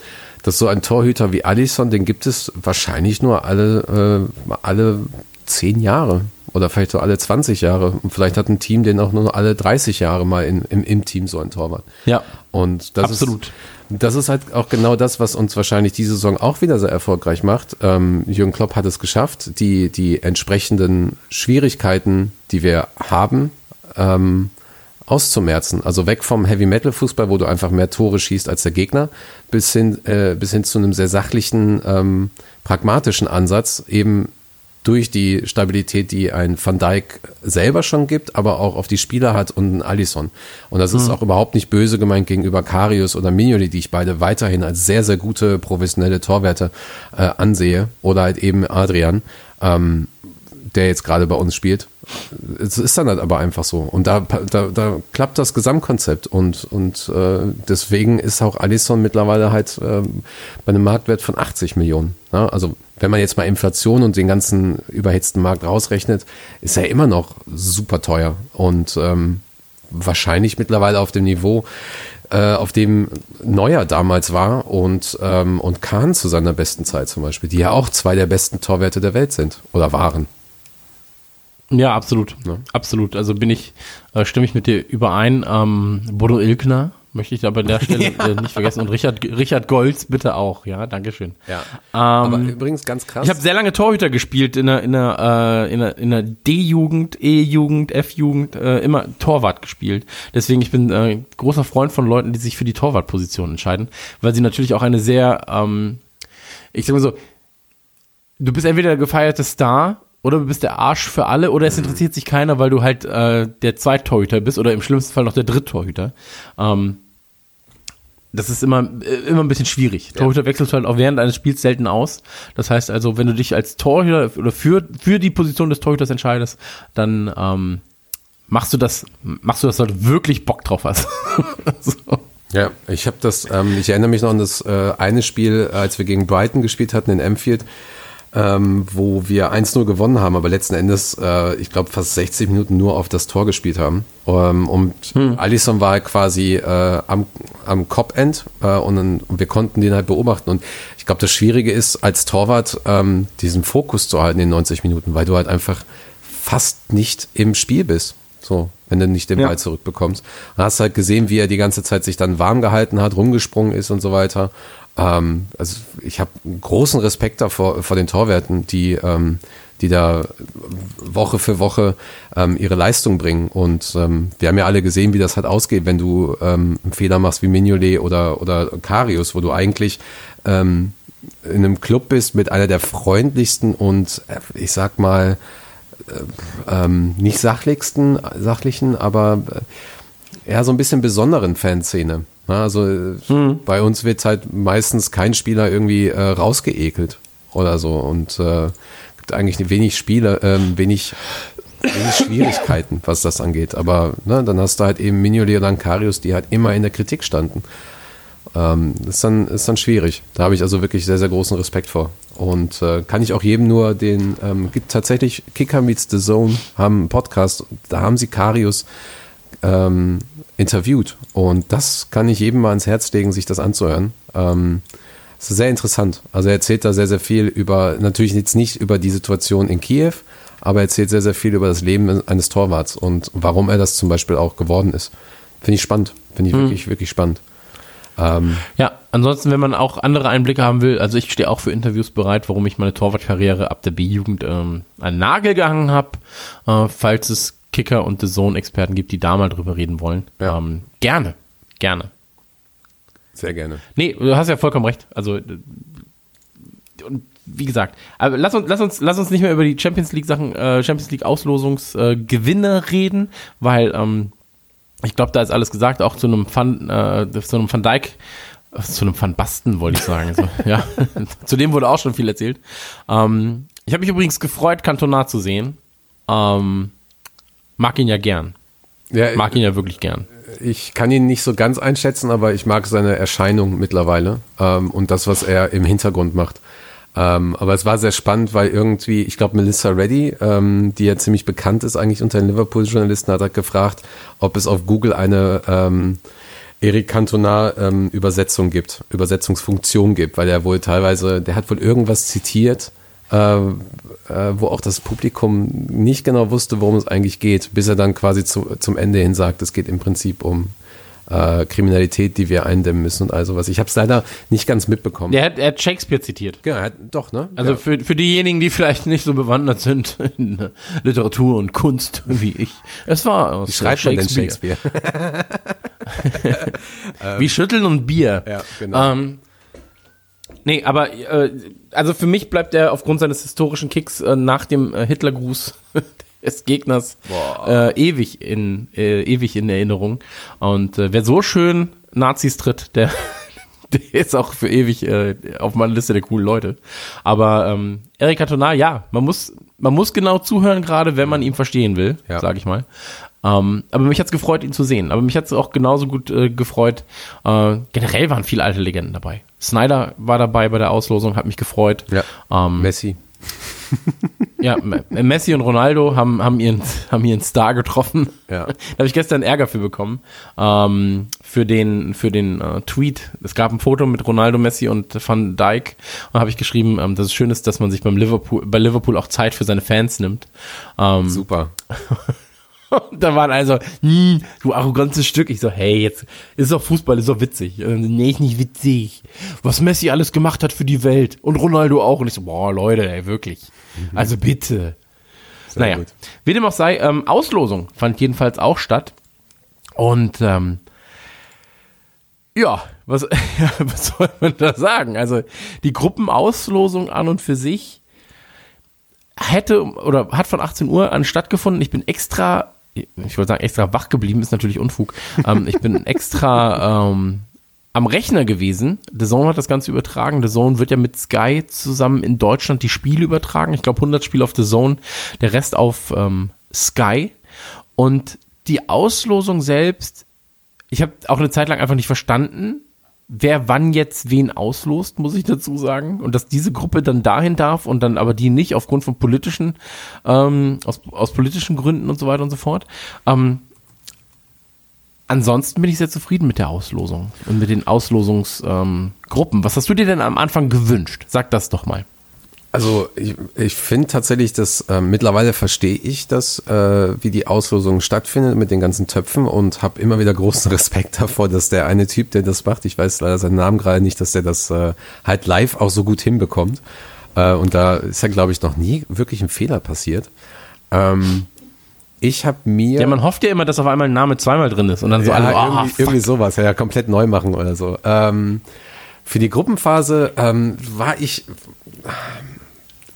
dass so ein Torhüter wie Alisson, den gibt es wahrscheinlich nur alle, äh, alle zehn Jahre. Oder vielleicht so alle 20 Jahre. Und vielleicht hat ein Team den auch nur alle 30 Jahre mal in, im, im Team so ein Torwart. Ja. Und das Absolut. ist das ist halt auch genau das, was uns wahrscheinlich diese Saison auch wieder sehr erfolgreich macht. Ähm, Jürgen Klopp hat es geschafft, die die entsprechenden Schwierigkeiten, die wir haben, ähm, auszumerzen. Also weg vom Heavy Metal Fußball, wo du einfach mehr Tore schießt als der Gegner, bis hin äh, bis hin zu einem sehr sachlichen, ähm, pragmatischen Ansatz, eben durch die Stabilität, die ein Van Dijk selber schon gibt, aber auch auf die Spieler hat und ein Alisson. Und das ist auch überhaupt nicht böse gemeint gegenüber Karius oder Mignoli, die ich beide weiterhin als sehr, sehr gute professionelle Torwerte äh, ansehe. Oder halt eben Adrian, ähm, der jetzt gerade bei uns spielt. Es ist dann halt aber einfach so. Und da, da, da klappt das Gesamtkonzept und, und äh, deswegen ist auch Alisson mittlerweile halt äh, bei einem Marktwert von 80 Millionen. Ja? Also wenn man jetzt mal Inflation und den ganzen überhitzten Markt rausrechnet, ist er immer noch super teuer und ähm, wahrscheinlich mittlerweile auf dem Niveau, äh, auf dem Neuer damals war und, ähm, und Kahn zu seiner besten Zeit zum Beispiel, die ja auch zwei der besten Torwerte der Welt sind oder waren. Ja, absolut. Ne? Absolut. Also bin ich, äh, stimme ich mit dir überein. Ähm, Bodo Ilkner möchte ich aber an der <laughs> Stelle äh, nicht vergessen. Und Richard, Richard Golz bitte auch. Ja, Dankeschön. Ja. Ähm, Aber übrigens ganz krass. ich habe sehr lange Torhüter gespielt in der, in der, äh, in der, in der D-Jugend, E-Jugend, F-Jugend, äh, immer Torwart gespielt. Deswegen, ich bin äh, großer Freund von Leuten, die sich für die Torwartposition entscheiden, weil sie natürlich auch eine sehr, ähm, ich sag mal so, du bist entweder der gefeierte Star oder du bist der Arsch für alle oder es interessiert sich keiner, weil du halt äh, der Zweittorhüter bist oder im schlimmsten Fall noch der Dritttorhüter. Ähm, das ist immer, äh, immer ein bisschen schwierig. Torhüter wechselst du halt auch während eines Spiels selten aus. Das heißt also, wenn du dich als Torhüter oder für, für die Position des Torhüters entscheidest, dann ähm, machst du das, machst du das, weil du wirklich Bock drauf hast. <laughs> so. Ja, ich habe das, ähm, ich erinnere mich noch an das äh, eine Spiel, als wir gegen Brighton gespielt hatten in Anfield, ähm, wo wir 1-0 gewonnen haben, aber letzten Endes, äh, ich glaube, fast 60 Minuten nur auf das Tor gespielt haben. Ähm, und Alisson war quasi äh, am, am Cop-End äh, und, dann, und wir konnten den halt beobachten. Und ich glaube, das Schwierige ist, als Torwart ähm, diesen Fokus zu halten in 90 Minuten, weil du halt einfach fast nicht im Spiel bist. So, wenn du nicht den Ja. Ball zurückbekommst. Und hast halt gesehen, wie er die ganze Zeit sich dann warm gehalten hat, rumgesprungen ist und so weiter. Ähm, also ich habe großen Respekt davor vor den Torwerten, die, ähm, die da Woche für Woche ähm, ihre Leistung bringen. Und ähm, wir haben ja alle gesehen, wie das halt ausgeht, wenn du ähm, einen Fehler machst wie Mignolet oder, oder Karius, wo du eigentlich ähm, in einem Club bist mit einer der freundlichsten und äh, ich sag mal ähm, nicht sachlichsten, sachlichen, aber äh, eher so ein bisschen besonderen Fanszene. Also äh, bei uns wird halt meistens kein Spieler irgendwie äh, rausgeekelt oder so und äh, gibt eigentlich wenig Spiele, ähm, wenig, wenig Schwierigkeiten, <laughs> was das angeht. Aber ne, dann hast du halt eben Mignolet oder Karius, die halt immer in der Kritik standen. Ähm, das ist dann, ist dann schwierig. Da habe ich also wirklich sehr, sehr großen Respekt vor. Und äh, kann ich auch jedem nur den, ähm, gibt tatsächlich Kicker Meets the Zone, haben einen Podcast, da haben sie Karius ähm, interviewt. Und das kann ich jedem mal ans Herz legen, sich das anzuhören. Ähm, es ist sehr interessant. Also er erzählt da sehr, sehr viel über, natürlich jetzt nicht über die Situation in Kiew, aber er erzählt sehr, sehr viel über das Leben eines Torwarts und warum er das zum Beispiel auch geworden ist. Finde ich spannend. Finde ich wirklich, wirklich spannend. Ähm, Ja, ansonsten, wenn man auch andere Einblicke haben will, also ich stehe auch für Interviews bereit, warum ich meine Torwartkarriere ab der B-Jugend ähm, an Nagel gehangen habe, äh, falls es Kicker und The Zone-Experten gibt, die da mal drüber reden wollen. Ja. Ähm, gerne, gerne. sehr gerne. Nee, du hast ja vollkommen recht. Also äh, wie gesagt, aber lass uns, lass uns, lass uns nicht mehr über die Champions League Sachen, äh, Champions League Auslosungsgewinne äh, reden, weil ähm, ich glaube, da ist alles gesagt, auch zu einem Van, äh, zu einem Van Dijk, äh, zu einem Van Basten wollte ich sagen. so, <laughs> ja, <laughs> zu dem wurde auch schon viel erzählt. Ähm, ich habe mich übrigens gefreut, Cantona zu sehen. Ähm, mag ihn ja gern, Ja, mag ihn ja wirklich gern. ich kann ihn nicht so ganz einschätzen, aber ich mag seine Erscheinung mittlerweile ähm, und das, was er im Hintergrund macht. Ähm, aber es war sehr spannend, weil irgendwie, ich glaube, Melissa Reddy, ähm, die ja ziemlich bekannt ist eigentlich unter den Liverpool-Journalisten, hat halt gefragt, ob es auf Google eine ähm, Eric Cantona ähm, Übersetzung gibt, Übersetzungsfunktion gibt, weil er wohl teilweise, der hat wohl irgendwas zitiert, äh, äh, wo auch das Publikum nicht genau wusste, worum es eigentlich geht, bis er dann quasi zu, zum Ende hin sagt, es geht im Prinzip um äh, Kriminalität, die wir eindämmen müssen und all sowas. Ich habe es leider nicht ganz mitbekommen. Der hat, er hat Shakespeare zitiert. Ja, er hat, doch, ne? Also ja. für, für diejenigen, die vielleicht nicht so bewandert sind in äh, Literatur und Kunst wie ich. Es war aus Wie schreibt man denn Shakespeare? <laughs> <laughs> Wie Schütteln und Bier. Ja, genau. Ähm, nee, aber äh, also für mich bleibt er aufgrund seines historischen Kicks äh, nach dem äh, Hitlergruß <laughs> des Gegners äh, ewig in äh, ewig in Erinnerung. Und äh, wer so schön Nazis tritt, der <laughs> der ist auch für ewig auf meiner Liste der coolen Leute. Aber ähm, Eric Cantona, ja, man muss, man muss genau zuhören, gerade wenn man ihn verstehen will, Ja. sage ich mal. Ähm, aber mich hat's gefreut, ihn zu sehen. Aber mich hat's auch genauso gut gefreut. Generell waren viele alte Legenden dabei. Snyder war dabei bei der Auslosung, hat mich gefreut. Ja. Ähm, Messi. <laughs> ja, Messi und Ronaldo haben, haben, ihren, <laughs> haben ihren Star getroffen. Ja. <laughs> Da habe ich gestern Ärger für bekommen. Ähm, für den, für den äh, Tweet. Es gab ein Foto mit Ronaldo, Messi und Van Dijk. Und habe ich geschrieben, ähm, dass es schön ist, dass man sich beim Liverpool, bei Liverpool auch Zeit für seine Fans nimmt. Ähm, Super. <laughs> und da waren also, du arrogantes Stück. Ich so, hey, jetzt ist doch Fußball, ist doch witzig. Und, nee, ist nicht witzig. Was Messi alles gemacht hat für die Welt. Und Ronaldo auch. Und ich so, boah, Leute, ey, wirklich. Also bitte. Sehr naja, gut. wie dem auch sei, ähm, Auslosung fand jedenfalls auch statt. Und ähm, ja, was, <laughs> was soll man da sagen? Also die Gruppenauslosung an und für sich hätte oder hat von 18 Uhr an stattgefunden. Ich bin extra, ich wollte sagen, extra wach geblieben, ist natürlich Unfug. ähm, ich bin extra ähm, am Rechner gewesen. The Zone hat das Ganze übertragen. The Zone wird ja mit Sky zusammen in Deutschland die Spiele übertragen. Ich glaube 100 Spiele auf The Zone, der Rest auf ähm, Sky. Und die Auslosung selbst, ich habe auch eine Zeit lang einfach nicht verstanden, wer wann jetzt wen auslost, muss ich dazu sagen. Und dass diese Gruppe dann dahin darf und dann aber die nicht aufgrund von politischen, ähm, aus, aus politischen Gründen und so weiter und so fort. Ähm, ansonsten bin ich sehr zufrieden mit der Auslosung und mit den Auslosungsgruppen. Ähm. Was hast du dir denn am Anfang gewünscht? Sag das doch mal. Also ich, ich finde tatsächlich, dass äh, mittlerweile verstehe ich das, äh, wie die Auslosung stattfindet mit den ganzen Töpfen und habe immer wieder großen <laughs> Respekt davor, dass der eine Typ, der das macht, ich weiß leider seinen Namen gerade nicht, dass der das äh, halt live auch so gut hinbekommt. Äh, und da ist ja, glaube ich, noch nie wirklich ein Fehler passiert. Ähm, ich habe mir Ja, man hofft ja immer, dass auf einmal ein Name zweimal drin ist und dann so alle, ah, irgendwie, fuck. irgendwie sowas, ja, ja, komplett neu machen oder so. Ähm, für die Gruppenphase ähm, war ich,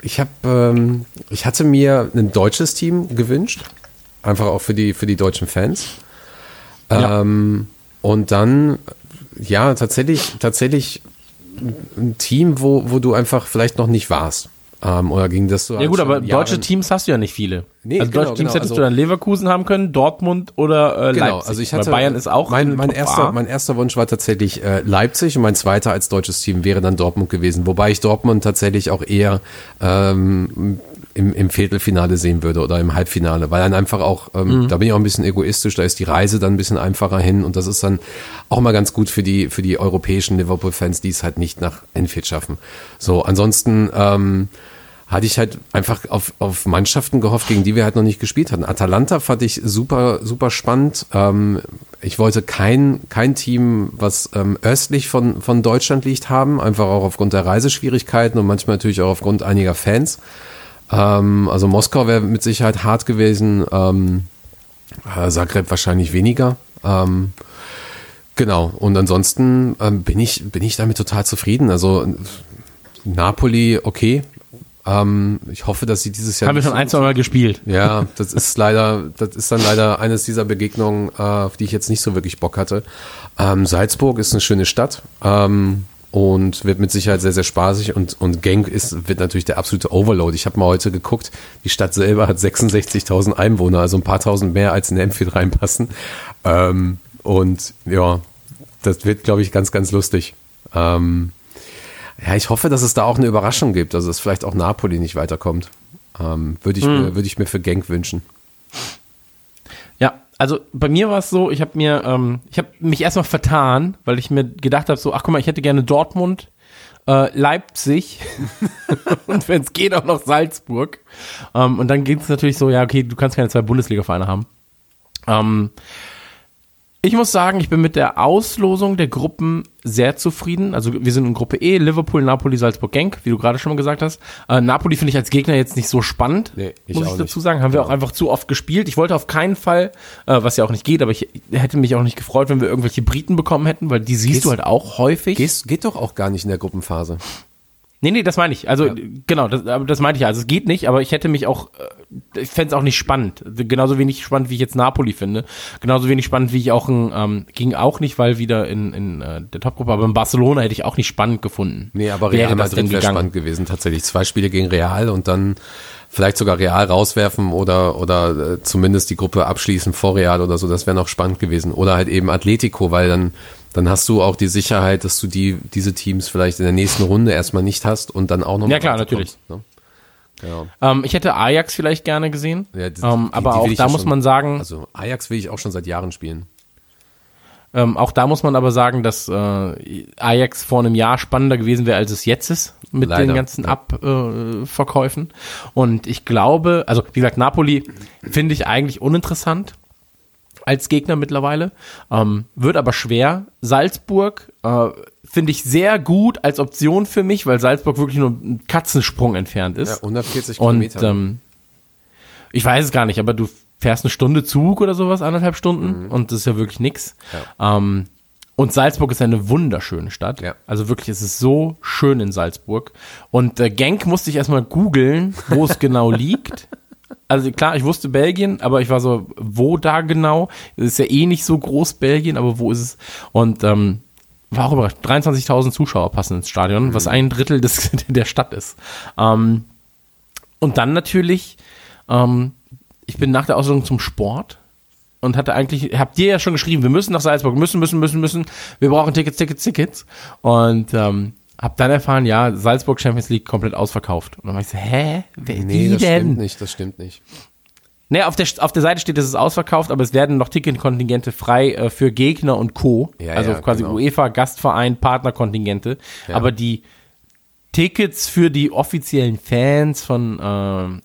ich habe, ähm, ich hatte mir ein deutsches Team gewünscht, einfach auch für die für die deutschen Fans. Ja. Ähm, und dann, ja, tatsächlich, tatsächlich ein Team, wo, wo du einfach vielleicht noch nicht warst. Ähm, oder ging das so? Ja gut, schon aber deutsche Jahren- Teams hast du ja nicht viele. Nee, also genau, deutsche Teams genau, hättest also- du dann Leverkusen haben können, Dortmund oder äh, Genau, Leipzig. also ich hatte Weil Bayern ist auch mein, in mein erster A. mein erster Wunsch war tatsächlich äh, Leipzig und mein zweiter als deutsches Team wäre dann Dortmund gewesen, wobei ich Dortmund tatsächlich auch eher ähm, im, im Viertelfinale sehen würde oder im Halbfinale, weil dann einfach auch ähm, da bin ich auch ein bisschen egoistisch, da ist die Reise dann ein bisschen einfacher hin und das ist dann auch mal ganz gut für die für die europäischen Liverpool-Fans, die es halt nicht nach Enfield schaffen. So, ansonsten ähm, hatte ich halt einfach auf, auf Mannschaften gehofft, gegen die wir halt noch nicht gespielt hatten. Atalanta fand ich super, super spannend. Ähm, ich wollte kein, kein Team, was ähm, östlich von, von Deutschland liegt, haben, einfach auch aufgrund der Reiseschwierigkeiten und manchmal natürlich auch aufgrund einiger Fans. Ähm, also Moskau wäre mit Sicherheit hart gewesen, ähm, äh, Zagreb wahrscheinlich weniger. Ähm, genau, und ansonsten ähm, bin, ich, bin ich damit total zufrieden. Also Napoli, okay. Ähm, ich hoffe, dass sie dieses Jahr. haben wir schon ein, zwei Mal gespielt. <laughs> ja, das ist leider, das ist dann leider eines dieser Begegnungen, äh, auf die ich jetzt nicht so wirklich Bock hatte. Ähm, Salzburg ist eine schöne Stadt ähm, und wird mit Sicherheit sehr, sehr spaßig und, und Genk ist, wird natürlich der absolute Overload. Ich habe mal heute geguckt, die Stadt selber hat 66.000 Einwohner, also ein paar tausend mehr als in Enfield reinpassen. Ähm, und ja, das wird, glaube ich, ganz, ganz lustig. Ähm, ja, ich hoffe, dass es da auch eine Überraschung gibt, also dass vielleicht auch Napoli nicht weiterkommt. Ähm, würde ich, mir, würde ich mir für Genk wünschen. Ja, also bei mir war es so, ich habe mir, ähm, ich habe mich erstmal vertan, weil ich mir gedacht habe, so, ach guck mal, ich hätte gerne Dortmund, äh, Leipzig <laughs> und wenn es geht auch noch Salzburg. Ähm, und dann ging es natürlich so, ja, okay, du kannst keine zwei Bundesliga-Vereine haben. Ähm, ich muss sagen, ich bin mit der Auslosung der Gruppen sehr zufrieden. Also wir sind in Gruppe E, Liverpool, Napoli, Salzburg, Genk, wie du gerade schon mal gesagt hast. Äh, Napoli finde ich als Gegner jetzt nicht so spannend, Nee, ich muss ich nicht. dazu sagen. Haben wir auch einfach zu oft gespielt. Ich wollte auf keinen Fall, äh, was ja auch nicht geht, aber ich hätte mich auch nicht gefreut, wenn wir irgendwelche Briten bekommen hätten, weil die siehst Gehst- du halt auch häufig. Geht, geht doch auch gar nicht in der Gruppenphase. Nee, nee, das meine ich. Also genau, das, das meinte ich. Also es geht nicht, aber ich hätte mich auch, äh, ich fände es auch nicht spannend. Genauso wenig spannend, wie ich jetzt Napoli finde. Genauso wenig spannend, wie ich auch ein, ähm, ging auch nicht, weil wieder in, in äh, der Topgruppe, aber in Barcelona hätte ich auch nicht spannend gefunden. Nee, aber Wäre Real denn Madrid wäre spannend gewesen, tatsächlich. Zwei Spiele gegen Real und dann vielleicht sogar Real rauswerfen oder, oder äh, zumindest die Gruppe abschließen vor Real oder so, das wäre noch spannend gewesen. Oder halt eben Atletico, weil dann, dann hast du auch die Sicherheit, dass du die, diese Teams vielleicht in der nächsten Runde erstmal nicht hast und dann auch noch Ja, klar, weiterkommst, Ne? Ja. Ähm, ich hätte Ajax vielleicht gerne gesehen. Ja, die- ähm, die- aber die auch da ja muss schon- man sagen, Also Ajax will ich auch schon seit Jahren spielen. Ähm, auch da muss man aber sagen, dass äh, Ajax vor einem Jahr spannender gewesen wäre, als es jetzt ist mit Leider, den ganzen ja. Abverkäufen. Äh. Und ich glaube, also wie gesagt, Napoli finde ich eigentlich uninteressant als Gegner mittlerweile. Ähm, wird aber schwer. Salzburg äh, finde ich sehr gut als Option für mich, weil Salzburg wirklich nur ein Katzensprung entfernt Ja, ist. 140 Und Kilometer. ähm, ich weiß es gar nicht, aber du fährst eine Stunde Zug oder sowas, anderthalb Stunden, und das ist ja wirklich nix. Ähm, und Salzburg ist eine wunderschöne Stadt. Ja. Also wirklich, es ist so schön in Salzburg. Und äh, Genk musste ich erstmal googeln, wo es genau <laughs> liegt. Also klar, ich wusste Belgien, aber ich war so, wo da genau? Es ist ja eh nicht so groß Belgien, aber wo ist es? Und ähm, war auch überrascht. 23.000 Zuschauer passen ins Stadion, was ein Drittel des, <laughs> der Stadt ist. Ähm, und dann natürlich, ähm, ich bin nach der Ausbildung zum Sport und hatte eigentlich, habt ihr ja schon geschrieben, wir müssen nach Salzburg, müssen, müssen, müssen, müssen, wir brauchen Tickets, Tickets, Tickets. Und ähm, hab dann erfahren, ja, Salzburg Champions League komplett ausverkauft. Und dann war ich so, hä? Wer, nee, das denn? stimmt nicht, das stimmt nicht. Nee, auf der, auf der Seite steht, es ist ausverkauft, aber es werden noch Ticketkontingente frei äh, für Gegner und Co. Ja, also ja, quasi genau. UEFA, Gastverein, Partnerkontingente. Ja. Aber die Tickets für die offiziellen Fans von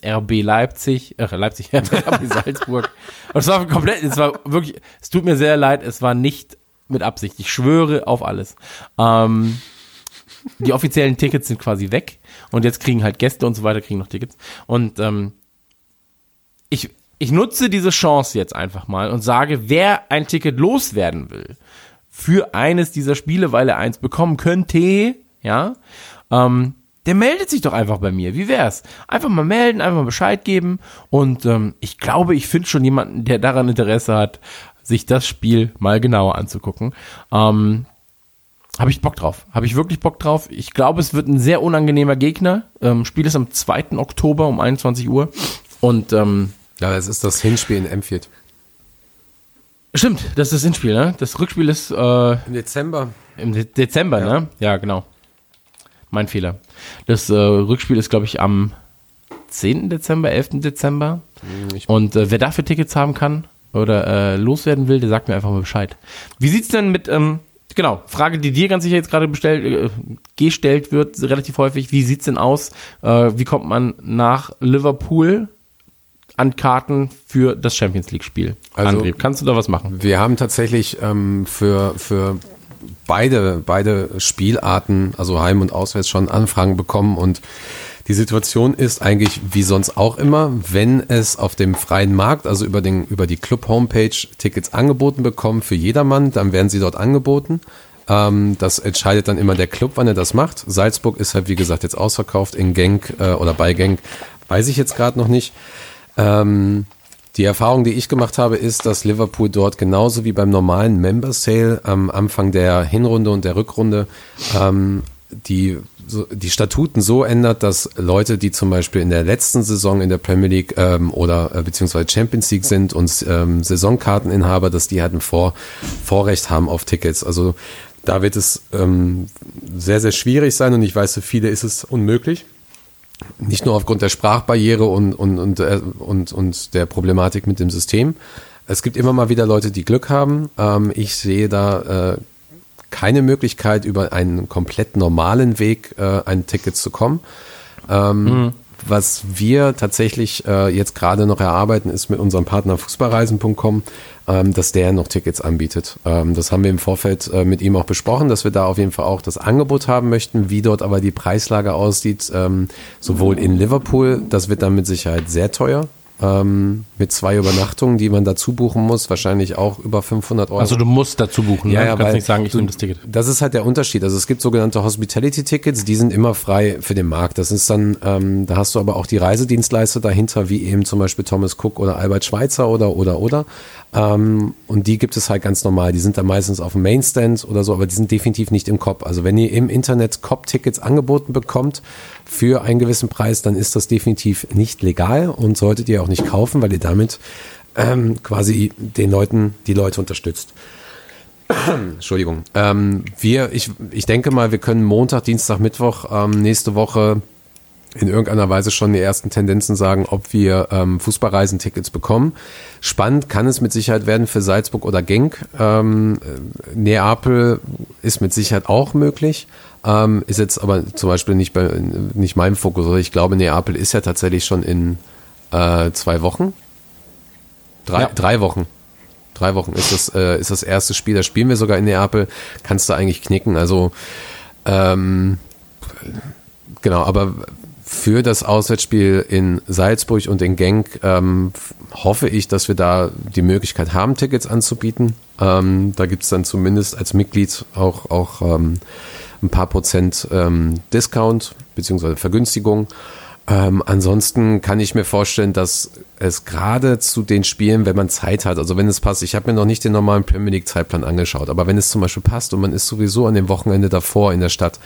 äh, RB Leipzig, äh, Leipzig, <laughs> RB Salzburg. Und <laughs> es war komplett, es war wirklich, es tut mir sehr leid, es war nicht mit Absicht. Ich schwöre auf alles. Ähm, die offiziellen Tickets sind quasi weg und jetzt kriegen halt Gäste und so weiter kriegen noch Tickets. Und ähm, ich, ich nutze diese Chance jetzt einfach mal und sage, wer ein Ticket loswerden will für eines dieser Spiele, weil er eins bekommen könnte, ja, ähm, der meldet sich doch einfach bei mir. Wie wär's? Einfach mal melden, einfach mal Bescheid geben und ähm, ich glaube, ich finde schon jemanden, der daran Interesse hat, sich das Spiel mal genauer anzugucken. Ähm, habe ich Bock drauf. Habe ich wirklich Bock drauf. Ich glaube, es wird ein sehr unangenehmer Gegner. Ähm, Spiel ist am 2. Oktober um 21 Uhr. Und ähm, Ja, es ist das Hinspiel in Emfield. stimmt, das ist das Hinspiel, ne? Das Rückspiel ist äh, Im Dezember. im De Dezember, Ja. ne? Ja, genau. Mein Fehler. Das äh, Rückspiel ist, glaube ich, am 10. Dezember, 11. Dezember. ich- Und äh, wer dafür Tickets haben kann oder äh, loswerden will, der sagt mir einfach mal Bescheid. Wie sieht's denn mit, ähm, genau, Frage, die dir ganz sicher jetzt gerade bestellt, äh, gestellt wird, relativ häufig, wie sieht's denn aus? Äh, wie kommt man nach Liverpool an Karten für das Champions League-Spiel? Also- André, kannst du da was machen? Wir haben tatsächlich ähm, für, für beide, beide Spielarten, also Heim- und Auswärts, schon Anfragen bekommen und die Situation ist eigentlich wie sonst auch immer, wenn es auf dem freien Markt, also über, den, über die Club-Homepage Tickets angeboten bekommen für jedermann, dann werden sie dort angeboten. Ähm, das entscheidet dann immer der Club, wann er das macht. Salzburg ist halt, wie gesagt, jetzt ausverkauft. In Genk äh, oder bei Genk weiß ich jetzt gerade noch nicht. Ähm, die Erfahrung, die ich gemacht habe, ist, dass Liverpool dort genauso wie beim normalen Member Sale am Anfang der Hinrunde und der Rückrunde ähm, die, so, die Statuten so ändert, dass Leute, die zum Beispiel in der letzten Saison in der Premier League ähm, oder äh, beziehungsweise Champions League sind und ähm, Saisonkarteninhaber, dass die halt ein Vor Vorrecht haben auf Tickets. Also da wird es ähm, sehr, sehr schwierig sein und ich weiß, für viele ist es unmöglich nicht nur aufgrund der Sprachbarriere und, und, und, äh, und, und der Problematik mit dem System. Es gibt immer mal wieder Leute, die Glück haben. Ähm, ich sehe da äh, keine Möglichkeit, über einen komplett normalen Weg äh, ein Ticket zu kommen. Ähm, Was wir tatsächlich äh, jetzt gerade noch erarbeiten, ist mit unserem Partner Fußballreisen.com, ähm, dass der noch Tickets anbietet. Ähm, das haben wir im Vorfeld äh, mit ihm auch besprochen, dass wir da auf jeden Fall auch das Angebot haben möchten, wie dort aber die Preislage aussieht, ähm, sowohl in Liverpool, das wird dann mit Sicherheit sehr teuer. Ähm, mit zwei Übernachtungen, die man dazu buchen muss, wahrscheinlich auch über 500 Euro. Also du musst dazu buchen, Ja, ne? ja, du kannst nicht sagen, ich nehme das Ticket. Das ist halt der Unterschied. Also es gibt sogenannte Hospitality-Tickets, die sind immer frei für den Markt. Das ist dann, ähm, da hast du aber auch die Reisedienstleister dahinter, wie eben zum Beispiel Thomas Cook oder Albert Schweitzer oder oder oder. Ähm, und die gibt es halt ganz normal. Die sind dann meistens auf dem Mainstand oder so, aber die sind definitiv nicht im COP. Also wenn ihr im Internet COP-Tickets angeboten bekommt für einen gewissen Preis, dann ist das definitiv nicht legal und solltet ihr auch nicht kaufen, weil ihr damit ähm, quasi den Leuten, die Leute unterstützt. <clears throat> Entschuldigung. Ähm, wir, ich, ich denke mal, wir können Montag, Dienstag, Mittwoch ähm, nächste Woche in irgendeiner Weise schon die ersten Tendenzen sagen, ob wir ähm, Fußballreisentickets bekommen. Spannend kann es mit Sicherheit werden für Salzburg oder Genk. Ähm, äh, Neapel ist mit Sicherheit auch möglich. Ähm, ist jetzt aber zum Beispiel nicht bei nicht meinem Fokus. Also Ich glaube, Neapel ist ja tatsächlich schon in äh, zwei Wochen. Drei, Ja. drei Wochen. Drei Wochen ist das, äh, ist das erste Spiel. Da spielen wir sogar in Neapel. Kannst du eigentlich knicken. Also ähm, genau, aber für das Auswärtsspiel in Salzburg und in Genk ähm, hoffe ich, dass wir da die Möglichkeit haben, Tickets anzubieten. Ähm, da gibt's dann zumindest als Mitglied auch, auch ähm, ein paar Prozent ähm, Discount beziehungsweise Vergünstigung. Ähm, ansonsten kann ich mir vorstellen, dass es gerade zu den Spielen, wenn man Zeit hat, also wenn es passt, ich habe mir noch nicht den normalen Premier League Zeitplan angeschaut, aber wenn es zum Beispiel passt und man ist sowieso an dem Wochenende davor in der Stadt,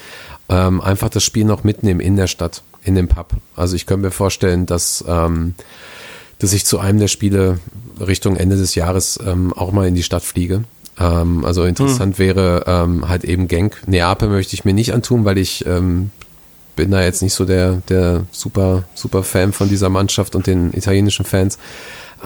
ähm, einfach das Spiel noch mitnehmen in der Stadt, in dem Pub. Also ich könnte mir vorstellen, dass, ähm, dass ich zu einem der Spiele Richtung Ende des Jahres ähm, auch mal in die Stadt fliege. Ähm, also interessant wäre ähm, halt eben Genk. Neapel möchte ich mir nicht antun, weil ich ähm, bin da jetzt nicht so der, der super, super Fan von dieser Mannschaft und den italienischen Fans.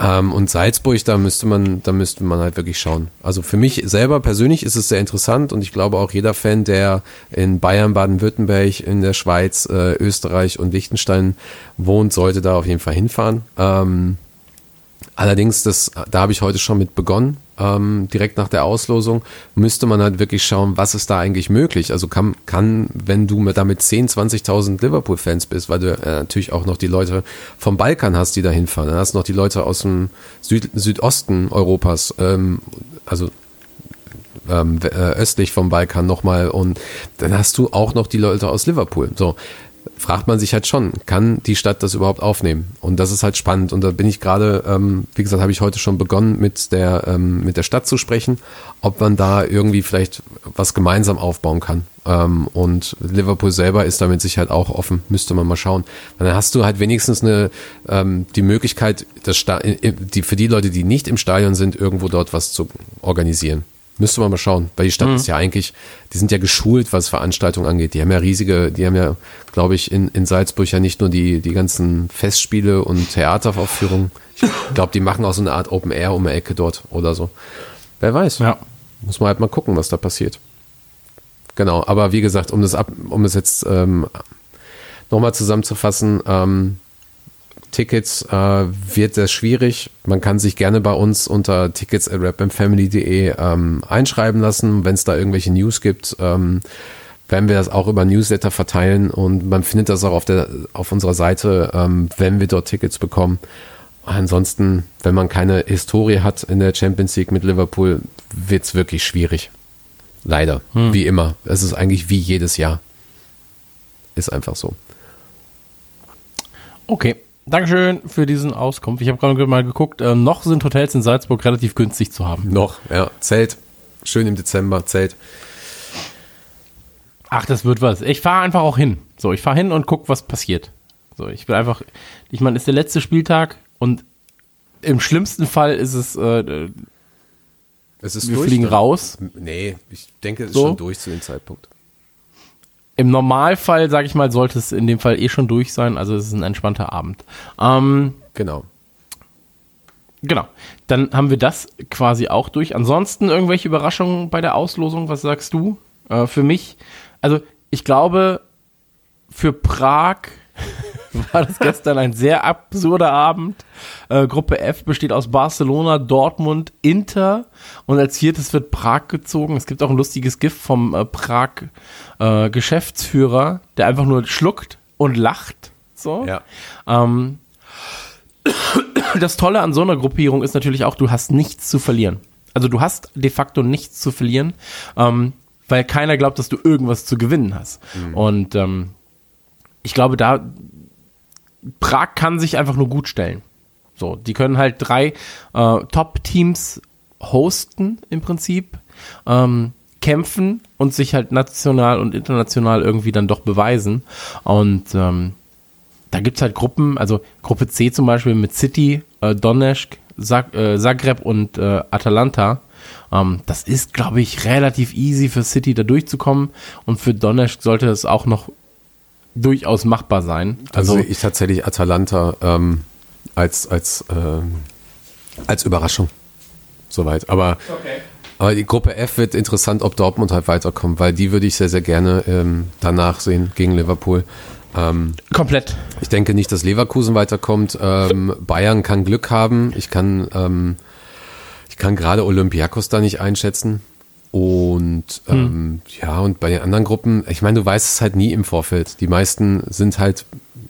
Ähm, und Salzburg, da müsste man, da müsste man halt wirklich schauen. Also für mich selber persönlich ist es sehr interessant und ich glaube auch jeder Fan, der in Bayern, Baden-Württemberg, in der Schweiz, äh, Österreich und Liechtenstein wohnt, sollte da auf jeden Fall hinfahren. Ähm, Allerdings, das, da habe ich heute schon mit begonnen, ähm, direkt nach der Auslosung, müsste man halt wirklich schauen, was ist da eigentlich möglich. Also kann, kann wenn du mit damit 10, 20.000 Liverpool-Fans bist, weil du äh, natürlich auch noch die Leute vom Balkan hast, die da hinfahren, dann hast noch die Leute aus dem Süd, Südosten Europas, ähm, also ähm, äh, östlich vom Balkan nochmal und dann hast du auch noch die Leute aus Liverpool. So fragt man sich halt schon, kann die Stadt das überhaupt aufnehmen? Und das ist halt spannend. Und da bin ich gerade, ähm, wie gesagt, habe ich heute schon begonnen, mit der, ähm, mit der Stadt zu sprechen, ob man da irgendwie vielleicht was gemeinsam aufbauen kann. Ähm, und Liverpool selber ist damit sicher halt auch offen, müsste man mal schauen. Dann hast du halt wenigstens eine, ähm, die Möglichkeit, das Sta die, für die Leute, die nicht im Stadion sind, irgendwo dort was zu organisieren. Müsste man mal schauen, weil die Stadt ist ja eigentlich, die sind ja geschult, was Veranstaltungen angeht. Die haben ja riesige, die haben ja, glaube ich, in, in Salzburg ja nicht nur die, die ganzen Festspiele und Theateraufführungen. Ich glaube, die machen auch so eine Art Open Air um die Ecke dort oder so. Wer weiß. Ja. Muss man halt mal gucken, was da passiert. Genau, aber wie gesagt, um das ab, um es jetzt ähm, nochmal zusammenzufassen, ähm, Tickets äh, wird sehr schwierig. Man kann sich gerne bei uns unter tickets at rapandfamily.de ähm, einschreiben lassen, wenn es da irgendwelche News gibt. Ähm, werden wir das auch über Newsletter verteilen und man findet das auch auf der auf unserer Seite, ähm, wenn wir dort Tickets bekommen. Ansonsten, wenn man keine Historie hat in der Champions League mit Liverpool, wird's wirklich schwierig. Leider, wie immer. Es ist eigentlich wie jedes Jahr. Ist einfach so. Okay. Dankeschön für diesen Auskunft. Ich habe gerade mal geguckt, äh, noch sind Hotels in Salzburg relativ günstig zu haben. Noch, ja. Zelt. Schön im Dezember, Zelt. Ach, das wird was. Ich fahre einfach auch hin. So, ich fahre hin und guck, was passiert. So, ich will einfach, ich meine, ist der letzte Spieltag und im schlimmsten Fall ist es, äh, Es ist wir durch, fliegen dann. raus. Nee, ich denke, es ist So? schon durch zu dem Zeitpunkt. Im Normalfall, sage ich mal, sollte es in dem Fall eh schon durch sein. Also es ist ein entspannter Abend. Ähm, Genau. genau. Dann haben wir das quasi auch durch. Ansonsten irgendwelche Überraschungen bei der Auslosung? Was sagst du? Äh, für mich, also ich glaube, für Prag <laughs> war das gestern ein sehr absurder Abend. Äh, Gruppe F besteht aus Barcelona, Dortmund, Inter und als viertes wird Prag gezogen. Es gibt auch ein lustiges Gift vom äh, Prag äh, Geschäftsführer, der einfach nur schluckt und lacht. So. Ja. Ähm, das Tolle an so einer Gruppierung ist natürlich auch, du hast nichts zu verlieren. Also du hast de facto nichts zu verlieren, ähm, weil keiner glaubt, dass du irgendwas zu gewinnen hast. Und ähm, ich glaube, da Prag kann sich einfach nur gut stellen. So, die können halt drei äh, Top-Teams hosten im Prinzip, ähm, kämpfen und sich halt national und international irgendwie dann doch beweisen. Und ähm, da gibt's halt Gruppen, also Gruppe C zum Beispiel mit City, äh, Donetsk, Zag äh, Zagreb und äh, Atalanta. Ähm, das ist, glaube ich, relativ easy für City da durchzukommen und für Donetsk sollte es auch noch durchaus machbar sein. Also, Also, ich tatsächlich Atalanta ähm, als, als, ähm, als Überraschung. Soweit. Aber, aber die Gruppe F wird interessant, ob Dortmund halt weiterkommt, weil die würde ich sehr, sehr gerne ähm, danach sehen gegen Liverpool. Ähm, komplett. ich denke nicht, dass Leverkusen weiterkommt. Ähm, Bayern kann Glück haben. Ich kann, ähm, ich kann gerade Olympiakos da nicht einschätzen. Und ähm, ja, und bei den anderen Gruppen, ich meine, du weißt es halt nie im Vorfeld. Die meisten sind halt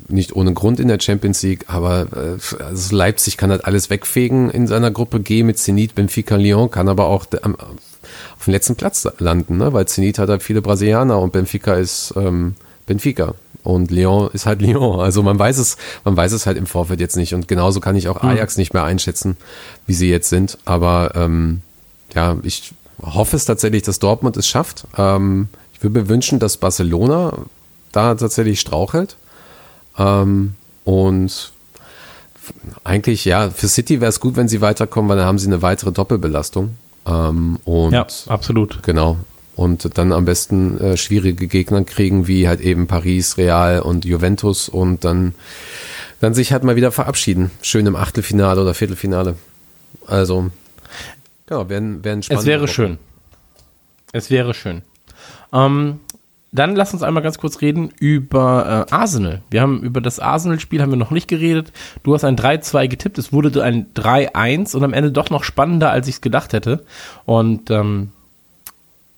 nicht ohne Grund in der Champions League, aber äh, also Leipzig kann halt alles wegfegen in seiner Gruppe G mit Zenit, Benfica, Lyon, kann aber auch am- auf dem letzten Platz landen, ne? weil Zenit hat halt viele Brasilianer und Benfica ist ähm, Benfica und Lyon ist halt <laughs> Lyon. Also man weiß es, man weiß es halt im Vorfeld jetzt nicht und genauso kann ich auch Ajax nicht mehr einschätzen, wie sie jetzt sind. Aber ähm, ja, ich hoffe es tatsächlich, dass Dortmund es schafft. Ähm, ich würde mir wünschen, dass Barcelona da tatsächlich strauchelt. Ähm, und eigentlich, ja, für City wäre es gut, wenn sie weiterkommen, weil dann haben sie eine weitere Doppelbelastung. Ähm, und Ja, absolut. Genau. Und dann am besten äh, schwierige Gegner kriegen, wie halt eben Paris, Real und Juventus und dann, dann sich halt mal wieder verabschieden. Schön im Achtelfinale oder Viertelfinale. Also, genau, werden, werden spannend. Es wäre schön. Es wäre schön. Ähm, dann lass uns einmal ganz kurz reden über äh, Arsenal. Wir haben über das Arsenal-Spiel haben wir noch nicht geredet. Du hast ein 3-2 getippt. Es wurde ein 3-1 und am Ende doch noch spannender, als ich es gedacht hätte. Und ähm,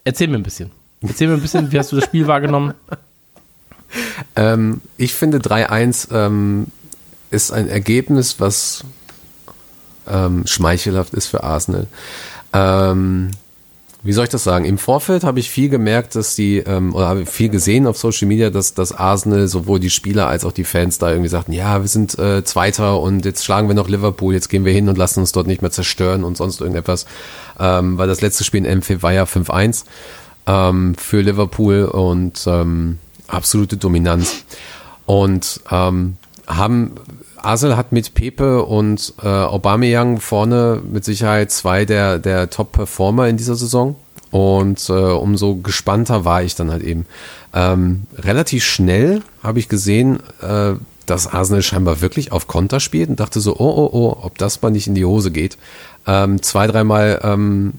erzähl mir ein bisschen. Erzähl mir ein bisschen, wie hast du das Spiel wahrgenommen? <laughs> Ähm, ich finde 3-1 ähm, ist ein Ergebnis, was ähm, schmeichelhaft ist für Arsenal. Ähm, wie soll ich das sagen? Im Vorfeld habe ich viel gemerkt, dass die, ähm, oder habe viel gesehen auf Social Media, dass das Arsenal sowohl die Spieler als auch die Fans da irgendwie sagten, ja, wir sind äh, Zweiter und jetzt schlagen wir noch Liverpool, jetzt gehen wir hin und lassen uns dort nicht mehr zerstören und sonst irgendetwas. Ähm, weil das letzte Spiel in Anfield war ja 5-1 ähm, für Liverpool und ähm, absolute Dominanz. Und ähm, haben Arsenal hat mit Pepe und äh, Aubameyang vorne mit Sicherheit zwei der, der Top-Performer in dieser Saison. Und äh, umso gespannter war ich dann halt eben. Ähm, relativ schnell habe ich gesehen, äh, dass Arsenal scheinbar wirklich auf Konter spielt und dachte so, oh, oh, oh, ob das mal nicht in die Hose geht. Ähm, zwei, dreimal ähm,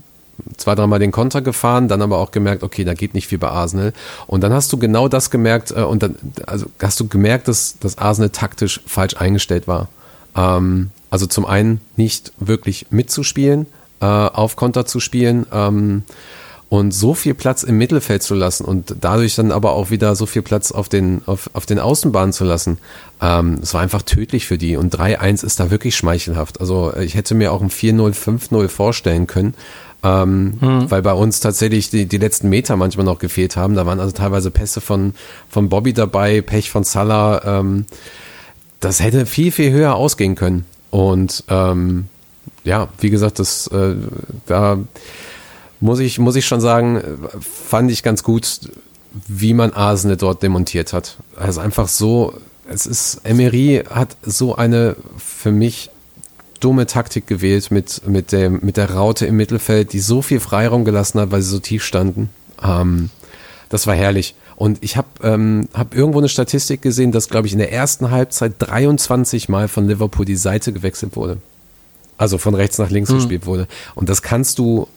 zwei, dreimal den Konter gefahren, dann aber auch gemerkt, okay, da geht nicht viel bei Arsenal. Und dann hast du genau das gemerkt, äh, und dann, also hast du gemerkt, dass, dass Arsenal taktisch falsch eingestellt war. Ähm, also zum einen nicht wirklich mitzuspielen, äh, auf Konter zu spielen, ähm, und so viel Platz im Mittelfeld zu lassen und dadurch dann aber auch wieder so viel Platz auf den, auf, auf den Außenbahnen zu lassen, ähm, es war einfach tödlich für die. Und 3-1 ist da wirklich schmeichelhaft. Also ich hätte mir auch ein 4-0, 5-0 vorstellen können. Ähm, Weil bei uns tatsächlich die, die letzten Meter manchmal noch gefehlt haben. Da waren also teilweise Pässe von, von Bobby dabei, Pech von Salah. Ähm, das hätte viel, viel höher ausgehen können. Und ähm, ja, wie gesagt, das äh, da muss ich, muss ich schon sagen, fand ich ganz gut, wie man Arsenal dort demontiert hat. Also einfach so, es ist, Emery hat so eine für mich dumme Taktik gewählt mit, mit, dem, mit der Raute im Mittelfeld, die so viel Freiraum gelassen hat, weil sie so tief standen. Ähm, das war herrlich. Und ich habe ähm, hab irgendwo eine Statistik gesehen, dass, glaube ich, in der ersten Halbzeit 23 Mal von Liverpool die Seite gewechselt wurde. Also von rechts nach links gespielt wurde. Und das kannst du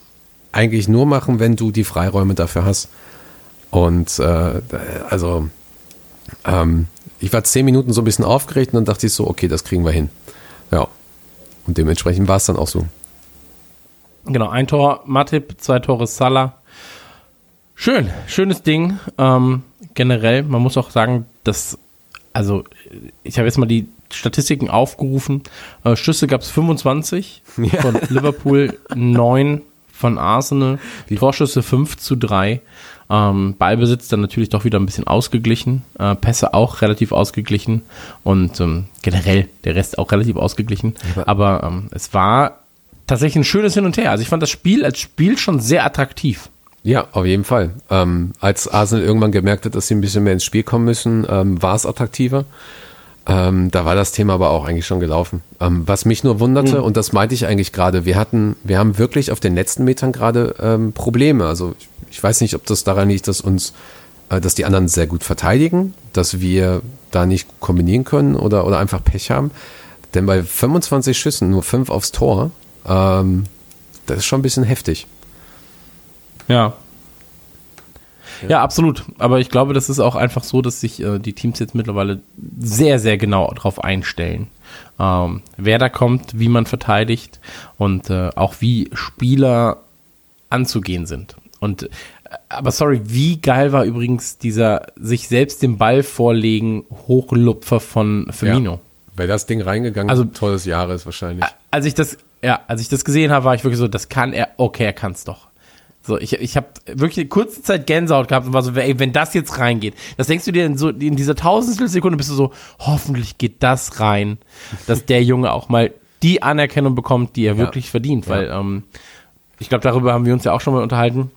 eigentlich nur machen, wenn du die Freiräume dafür hast. Und äh, also ähm, ich war zehn Minuten so ein bisschen aufgeregt und dann dachte ich so, okay, das kriegen wir hin. Ja. Und dementsprechend war es dann auch so. Genau, ein Tor Matip, zwei Tore Salah. Schön, schönes Ding. Ähm, generell, man muss auch sagen, dass, also ich habe jetzt mal die Statistiken aufgerufen. Äh, Schüsse gab es 25 von Liverpool, 9 von Arsenal, Torschüsse 5 zu 3. Ähm, Ballbesitz dann natürlich doch wieder ein bisschen ausgeglichen, äh, Pässe auch relativ ausgeglichen und ähm, generell der Rest auch relativ ausgeglichen. Aber ähm, es war tatsächlich ein schönes Hin und Her. Also ich fand das Spiel als Spiel schon sehr attraktiv. Ja, auf jeden Fall. Ähm, als Arsenal irgendwann gemerkt hat, dass sie ein bisschen mehr ins Spiel kommen müssen, ähm, war es attraktiver. Ähm, da war das Thema aber auch eigentlich schon gelaufen. Ähm, was mich nur wunderte, Mhm. und das meinte ich eigentlich gerade, wir hatten, wir haben wirklich auf den letzten Metern gerade ähm, Probleme. Also ich, ich weiß nicht, ob das daran liegt, dass uns, äh, dass die anderen sehr gut verteidigen, dass wir da nicht kombinieren können oder, oder einfach Pech haben. Denn bei 25 Schüssen nur 5 aufs Tor, ähm, das ist schon ein bisschen heftig. Ja. Ja, absolut. Aber ich glaube, das ist auch einfach so, dass sich äh, die Teams jetzt mittlerweile sehr, sehr genau darauf einstellen. Ähm, wer da kommt, wie man verteidigt und äh, auch wie Spieler anzugehen sind. Und äh, aber sorry, wie geil war übrigens dieser sich selbst den Ball vorlegen Hochlupfer von Firmino. Wäre das Ding reingegangen, Also- Tor des Jahres wahrscheinlich. als ich das, ja, als ich das gesehen habe, war ich wirklich so, das kann er, okay, er kann es doch. So, ich, ich habe wirklich eine kurze Zeit Gänsehaut gehabt und war so, ey, wenn das jetzt reingeht, das denkst du dir in so in dieser tausendstel Sekunde bist du so, hoffentlich geht das rein, dass <laughs> der Junge auch mal die Anerkennung bekommt, die er wirklich verdient, weil ähm, ich glaube, darüber haben wir uns ja auch schon mal unterhalten.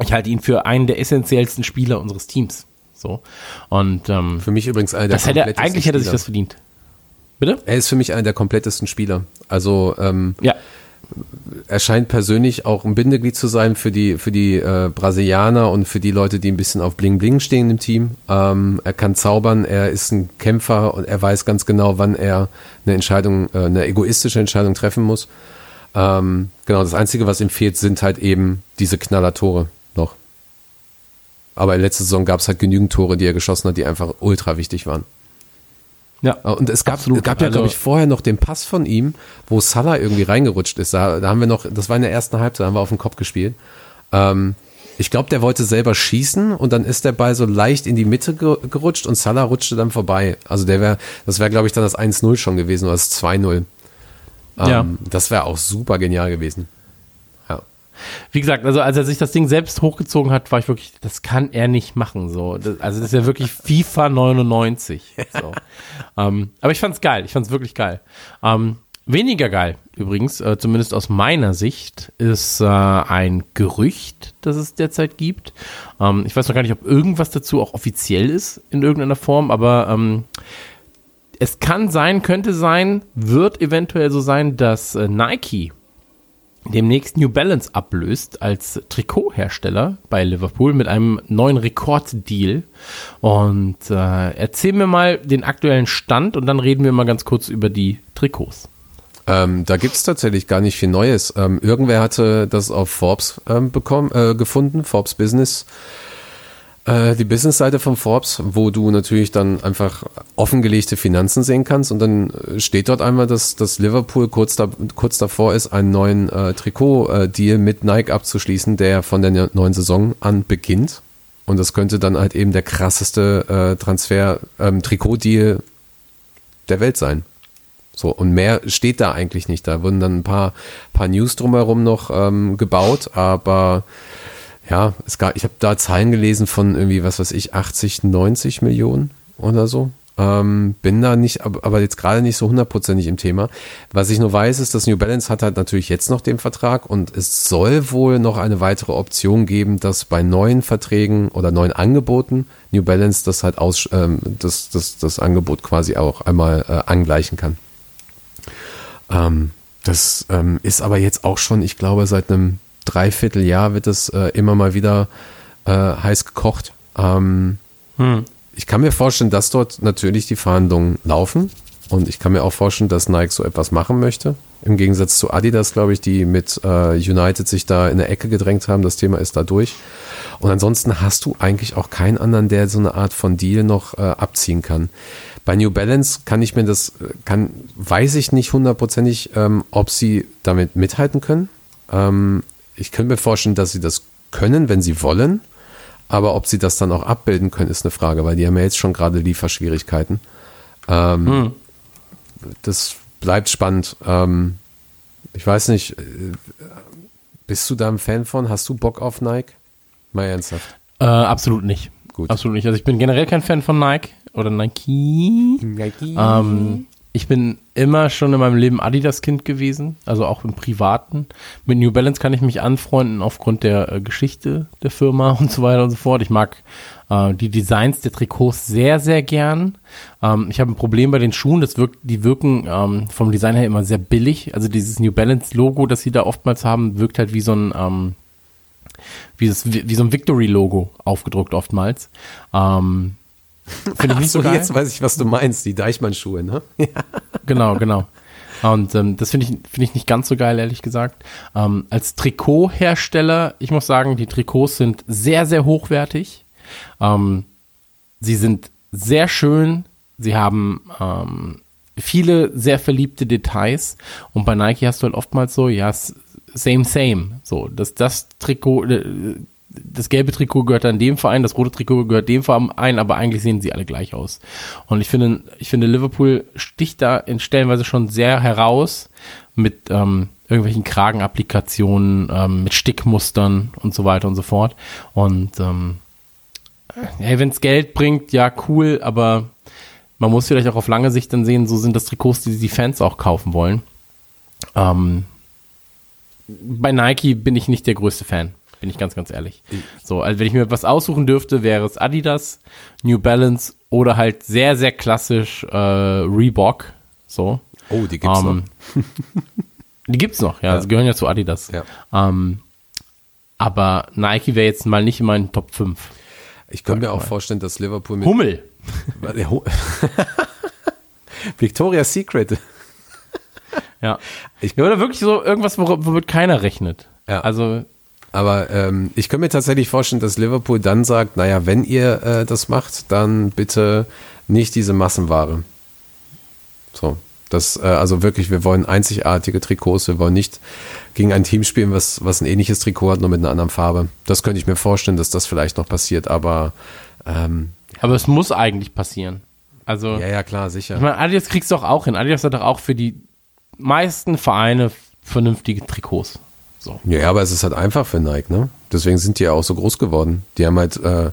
Ich halte ihn für einen der essentiellsten Spieler unseres Teams. So und ähm, Für mich übrigens einer der das hätte eigentlich hätte er sich das verdient. Bitte? Er ist für mich einer der komplettesten Spieler. Also ähm, Ja, er scheint persönlich auch ein Bindeglied zu sein für die für die äh, Brasilianer und für die Leute, die ein bisschen auf Bling Bling stehen im Team. Ähm, er kann zaubern, er ist ein Kämpfer und er weiß ganz genau, wann er eine Entscheidung, äh, eine egoistische Entscheidung treffen muss. Ähm, genau, das Einzige, was ihm fehlt, sind halt eben diese Knallertore noch. Aber in letzter Saison gab es halt genügend Tore, die er geschossen hat, die einfach ultra wichtig waren. Ja. Ah, Und es gab, Absolut. es gab ja, Also- glaube ich, vorher noch den Pass von ihm, wo Salah irgendwie reingerutscht ist. Da, da haben wir noch, das war in der ersten Halbzeit, da haben wir auf den Kopf gespielt. Ähm, ich glaube, der wollte selber schießen und dann ist der Ball so leicht in die Mitte ge gerutscht und Salah rutschte dann vorbei. Also der wäre, das wäre, glaube ich, dann das 1-0 schon gewesen oder das 2-0. Ähm, Ja. Das wäre auch super genial gewesen. Wie gesagt, also als er sich das Ding selbst hochgezogen hat, war ich wirklich, das kann er nicht machen. So, das, also das ist ja wirklich FIFA 99. So. <laughs> ähm, aber ich fand's geil. Ich fand's wirklich geil. Ähm, weniger geil übrigens, äh, zumindest aus meiner Sicht, ist äh, ein Gerücht, das es derzeit gibt. Ähm, ich weiß noch gar nicht, ob irgendwas dazu auch offiziell ist in irgendeiner Form, aber ähm, es kann sein, könnte sein, wird eventuell so sein, dass äh, Nike demnächst New Balance ablöst als Trikothersteller bei Liverpool mit einem neuen Rekorddeal. Und äh, erzähl mir mal den aktuellen Stand und dann reden wir mal ganz kurz über die Trikots. Ähm, da gibt's tatsächlich gar nicht viel Neues. Ähm, irgendwer hatte das auf Forbes ähm, bekommen, äh, gefunden, Forbes Business, äh, die Businessseite von Forbes, wo du natürlich dann einfach offengelegte Finanzen sehen kannst und dann äh, steht dort einmal, dass, dass Liverpool kurz, da, kurz davor ist, einen neuen äh, Trikot-Deal mit Nike abzuschließen, der von der neuen Saison an beginnt. Und das könnte dann halt eben der krasseste äh, Transfer, ähm, Trikot-Deal der Welt sein. So, und mehr steht da eigentlich nicht. Da wurden dann ein paar, paar News drumherum noch ähm, gebaut, aber ja, es gab, ich habe da Zahlen gelesen von irgendwie, was weiß ich, 80, 90 Millionen oder so. Ähm, bin da nicht, aber, jetzt gerade nicht so hundertprozentig im Thema. Was ich nur weiß, ist, dass New Balance hat halt natürlich jetzt noch den Vertrag und es soll wohl noch eine weitere Option geben, dass bei neuen Verträgen oder neuen Angeboten New Balance das halt aus, ähm, das, das, das Angebot quasi auch einmal äh, angleichen kann. Ähm, das ähm, ist aber jetzt auch schon, ich glaube, seit einem Dreivierteljahr wird es äh, immer mal wieder äh, heiß gekocht. Ähm, Ich kann mir vorstellen, dass dort natürlich die Verhandlungen laufen. Und ich kann mir auch vorstellen, dass Nike so etwas machen möchte. Im Gegensatz zu Adidas, glaube ich, die mit äh, United sich da in der Ecke gedrängt haben. Das Thema ist da durch. Und ansonsten hast du eigentlich auch keinen anderen, der so eine Art von Deal noch äh, abziehen kann. Bei New Balance kann ich mir das, äh, kann, weiß ich nicht hundertprozentig, ähm, ob sie damit mithalten können. Ähm, ich könnte mir vorstellen, dass sie das können, wenn sie wollen. Aber ob sie das dann auch abbilden können, ist eine Frage, weil die haben ja jetzt schon gerade Lieferschwierigkeiten. Ähm, das bleibt spannend. Ähm, ich weiß nicht, äh, bist du da ein Fan von? Hast du Bock auf Nike? Mal ernsthaft. Äh, absolut nicht. Gut. Absolut nicht. Also ich bin generell kein Fan von Nike oder Nike. Ähm, ich bin immer schon in meinem Leben Adidas-Kind gewesen, also auch im Privaten. Mit New Balance kann ich mich anfreunden aufgrund der äh, Geschichte der Firma <laughs> und so weiter und so fort. Ich mag äh, die Designs der Trikots sehr, sehr gern. Ähm, ich habe ein Problem bei den Schuhen, das wirkt, die wirken ähm, vom Design her immer sehr billig. Also dieses New Balance-Logo, das sie da oftmals haben, wirkt halt wie so ein ähm, wie, das, wie, wie so ein Victory-Logo aufgedruckt oftmals. Ähm, <laughs> Finde ich nicht so geil. jetzt weiß ich, was du meinst, die Deichmann-Schuhe, ne? <laughs> Genau, genau. Und ähm, das finde ich, finde ich nicht ganz so geil, ehrlich gesagt. Ähm, als Trikothersteller, ich muss sagen, die Trikots sind sehr, sehr hochwertig. Ähm, sie sind sehr schön. Sie haben ähm, viele sehr verliebte Details. Und bei Nike hast du halt oftmals so, ja, same, same. So, dass das Trikot, äh, das gelbe Trikot gehört dann dem Verein, das rote Trikot gehört dem Verein, aber eigentlich sehen sie alle gleich aus. Und ich finde, ich finde, Liverpool sticht da in Stellenweise schon sehr heraus mit ähm, irgendwelchen Kragenapplikationen, ähm, mit Stickmustern und so weiter und so fort. Und ähm, hey, wenn es Geld bringt, ja, cool, aber man muss vielleicht auch auf lange Sicht dann sehen, so sind das Trikots, die die Fans auch kaufen wollen. Ähm, bei Nike bin ich nicht der größte Fan, bin ich ganz, ganz ehrlich. So, also wenn ich mir was aussuchen dürfte, wäre es Adidas, New Balance oder halt sehr, sehr klassisch äh, Reebok. So. Oh, die gibt's Ähm, <laughs> Die gibt's noch, ja, sie gehören ja zu Adidas. Ja. Ähm, aber Nike wäre jetzt mal nicht in meinen Top 5. noch. Ich könnte mir auch vorstellen, dass Liverpool mit Hummel. <laughs> Victoria's Secret. Ja. Ich- ja. Oder wirklich so irgendwas, womit keiner rechnet. Ja. Also, Aber ähm, ich könnte mir tatsächlich vorstellen, dass Liverpool dann sagt, naja, wenn ihr äh, das macht, dann bitte nicht diese Massenware. So. Das, äh, also wirklich, wir wollen einzigartige Trikots, wir wollen nicht gegen ein Team spielen, was, was ein ähnliches Trikot hat, nur mit einer anderen Farbe. Das könnte ich mir vorstellen, dass das vielleicht noch passiert, aber ähm, aber es muss eigentlich passieren. Also, ja, ja, klar, sicher. ich meine, Adidas kriegst du doch auch hin. Adidas hat doch auch für die meisten Vereine vernünftige Trikots. So. Ja, aber es ist halt einfach für Nike, ne? Deswegen sind die ja auch so groß geworden. Die haben halt äh,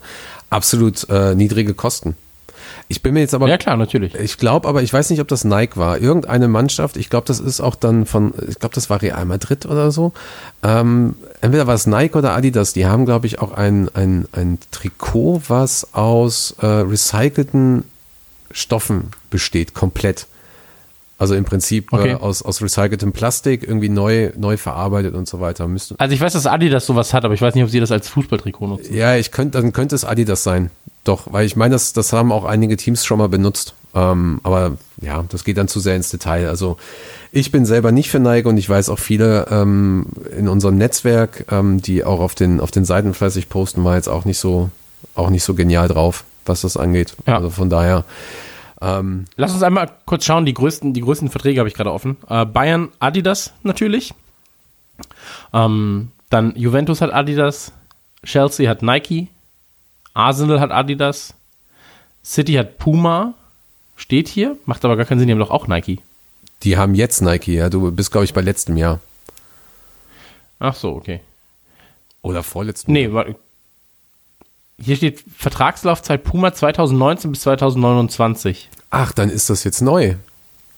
absolut äh, niedrige Kosten. Ich bin mir jetzt aber, Ja, klar, natürlich. ich glaube aber, ich weiß nicht, ob das Nike war. Irgendeine Mannschaft, ich glaube, das ist auch dann von, ich glaube, das war Real Madrid oder so. Ähm, entweder war es Nike oder Adidas, die haben, glaube ich, auch ein, ein, ein Trikot, was aus äh, recycelten Stoffen besteht, komplett. Also im Prinzip Okay. äh, aus, aus recyceltem Plastik, irgendwie neu, neu verarbeitet und so weiter. Müsste, Also ich weiß, dass Adidas sowas hat, aber ich weiß nicht, ob sie das als Fußballtrikot nutzen. Ja, ich könnte, dann könnte es Adidas sein. Doch, weil ich meine, das, das haben auch einige Teams schon mal benutzt. Ähm, aber ja, das geht dann zu sehr ins Detail. Also ich bin selber nicht für Nike und ich weiß auch viele ähm, in unserem Netzwerk, ähm, die auch auf den, auf den Seiten fleißig posten, war jetzt auch nicht so, auch nicht so genial drauf, was das angeht. Ja. Also von daher, ähm, Lass uns einmal kurz schauen, die größten, die größten Verträge habe ich gerade offen. Äh, Bayern, Adidas natürlich. Ähm, dann Juventus hat Adidas, Chelsea hat Nike, Arsenal hat Adidas, City hat Puma, steht hier, macht aber gar keinen Sinn, die haben doch auch Nike. die haben jetzt Nike, ja. Du bist, glaube ich, bei letztem Jahr. Ach so, okay. Oder vorletzten Nee, warte. Hier steht Vertragslaufzeit Puma 2019 bis 2029. Ach, dann ist das jetzt neu.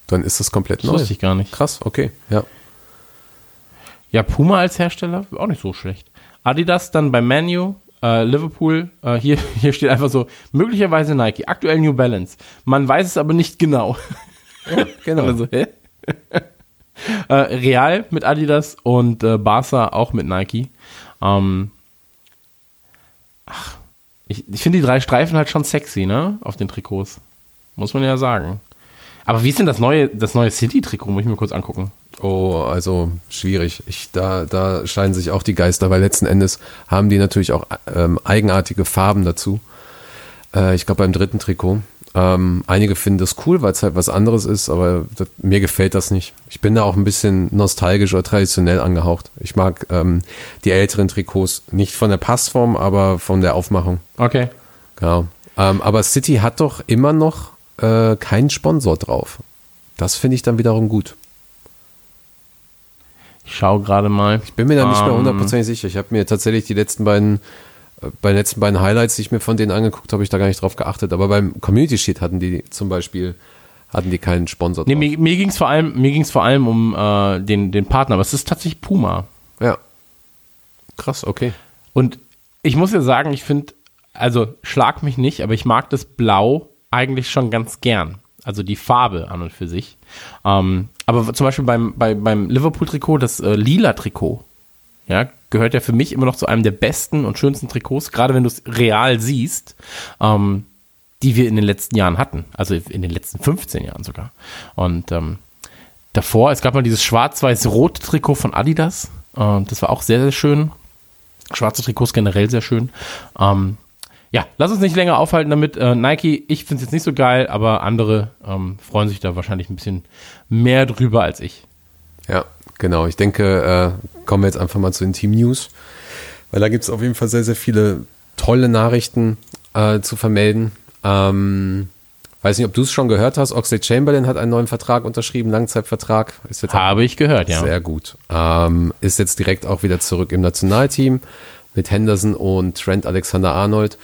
Dann ist das komplett Das neu. wusste ich gar nicht. Krass, okay, ja. Ja, Puma als Hersteller, auch nicht so schlecht. Adidas dann bei Manu, äh, Liverpool, äh, hier, <laughs> hier steht einfach so, möglicherweise Nike, aktuell New Balance. Man weiß es aber nicht genau. Genau. Also, hä? <laughs> äh, Real mit Adidas und äh, Barca auch mit Nike. Ähm, ach, ich, ich finde die drei Streifen halt schon sexy, ne? Auf den Trikots. Muss man ja sagen. Aber wie ist denn das neue, das neue City-Trikot? Muss ich mir kurz angucken. Oh, also schwierig. Ich, da, da scheiden sich auch die Geister, weil letzten Endes haben die natürlich auch ähm, eigenartige Farben dazu. Äh, ich glaube beim dritten Trikot. Ähm, einige finden das cool, weil es halt was anderes ist, aber das, mir gefällt das nicht. Ich bin da auch ein bisschen nostalgisch oder traditionell angehaucht. Ich mag ähm, die älteren Trikots nicht von der Passform, aber von der Aufmachung. Okay. Genau. Ähm, aber City hat doch immer noch äh, keinen Sponsor drauf. Das finde ich dann wiederum gut. Ich schaue gerade mal. Ich bin mir da nicht mehr Ähm, hundertprozentig sicher. Ich habe mir tatsächlich die letzten beiden, bei den letzten beiden Highlights, die ich mir von denen angeguckt habe, habe ich da gar nicht drauf geachtet. Aber beim Community Sheet hatten die zum Beispiel, hatten die keinen Sponsor Nee, mir, mir ging es vor allem, mir ging's vor allem um äh, den, den Partner, aber es ist tatsächlich Puma. Ja. Krass, okay. Und ich muss ja sagen, ich finde, also schlag mich nicht, aber ich mag das Blau eigentlich schon ganz gern. Also die Farbe an und für sich. Ähm, aber zum Beispiel beim, bei, beim Liverpool-Trikot, das äh, lila Trikot, ja, gehört ja für mich immer noch zu einem der besten und schönsten Trikots, gerade wenn du es real siehst, ähm, die wir in den letzten Jahren hatten. Also in den letzten 15 Jahren sogar. Und ähm, davor, es gab mal dieses schwarz-weiß-rote Trikot von Adidas. Äh, das war auch sehr, sehr schön. Schwarze Trikots generell sehr schön. Ähm, ja, lass uns nicht länger aufhalten damit. Äh, Nike, ich finde es jetzt nicht so geil, aber andere ähm, freuen sich da wahrscheinlich ein bisschen mehr drüber als ich. Ja, genau. Ich denke, äh, kommen wir jetzt einfach mal zu den Team News. Weil da gibt es auf jeden Fall sehr, sehr viele tolle Nachrichten äh, zu vermelden. Ähm, weiß nicht, ob du es schon gehört hast. Oxlade Chamberlain hat einen neuen Vertrag unterschrieben, Langzeitvertrag. Ist jetzt Habe ich gehört, ja. Sehr gut. Ähm, ist jetzt direkt auch wieder zurück im Nationalteam mit Henderson und Trent Alexander-Arnold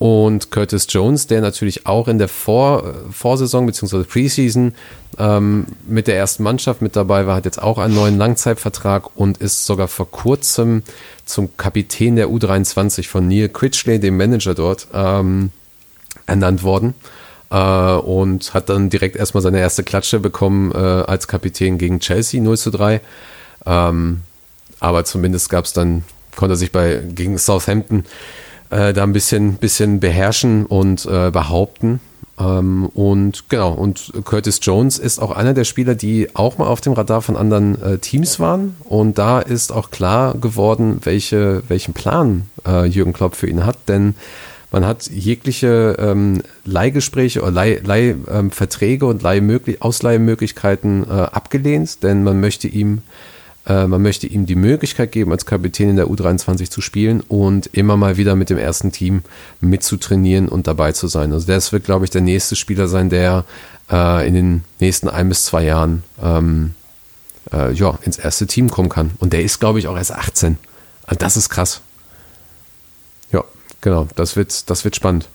und Curtis Jones, der natürlich auch in der Vor Vorsaison bzw. Preseason ähm, mit der ersten Mannschaft mit dabei war, hat jetzt auch einen neuen Langzeitvertrag und ist sogar vor kurzem zum Kapitän der U23 von Neil Critchley, dem Manager dort, ähm, ernannt worden äh, und hat dann direkt erstmal seine erste Klatsche bekommen äh, als Kapitän gegen Chelsea 0 zu 3. Ähm, aber zumindest gab es dann, konnte er sich bei gegen Southampton äh, da ein bisschen, bisschen beherrschen und äh, behaupten. Ähm, und genau, und Curtis Jones ist auch einer der Spieler, die auch mal auf dem Radar von anderen äh, Teams waren. Und da ist auch klar geworden, welche, welchen Plan äh, Jürgen Klopp für ihn hat, denn man hat jegliche ähm, Leihgespräche oder Leih, Leihverträge ähm, und Leihmöglich Ausleihmöglichkeiten äh, abgelehnt, denn man möchte ihm äh, man möchte ihm die Möglichkeit geben, als Kapitän in der U23 zu spielen und immer mal wieder mit dem ersten Team mitzutrainieren und dabei zu sein. Also das wird, glaube ich, der nächste Spieler sein, der äh, in den nächsten ein bis zwei Jahren ähm, äh, ja, ins erste Team kommen kann. Und der ist, glaube ich, auch erst 18. Also das ist krass. Ja, genau. Das wird, das wird spannend.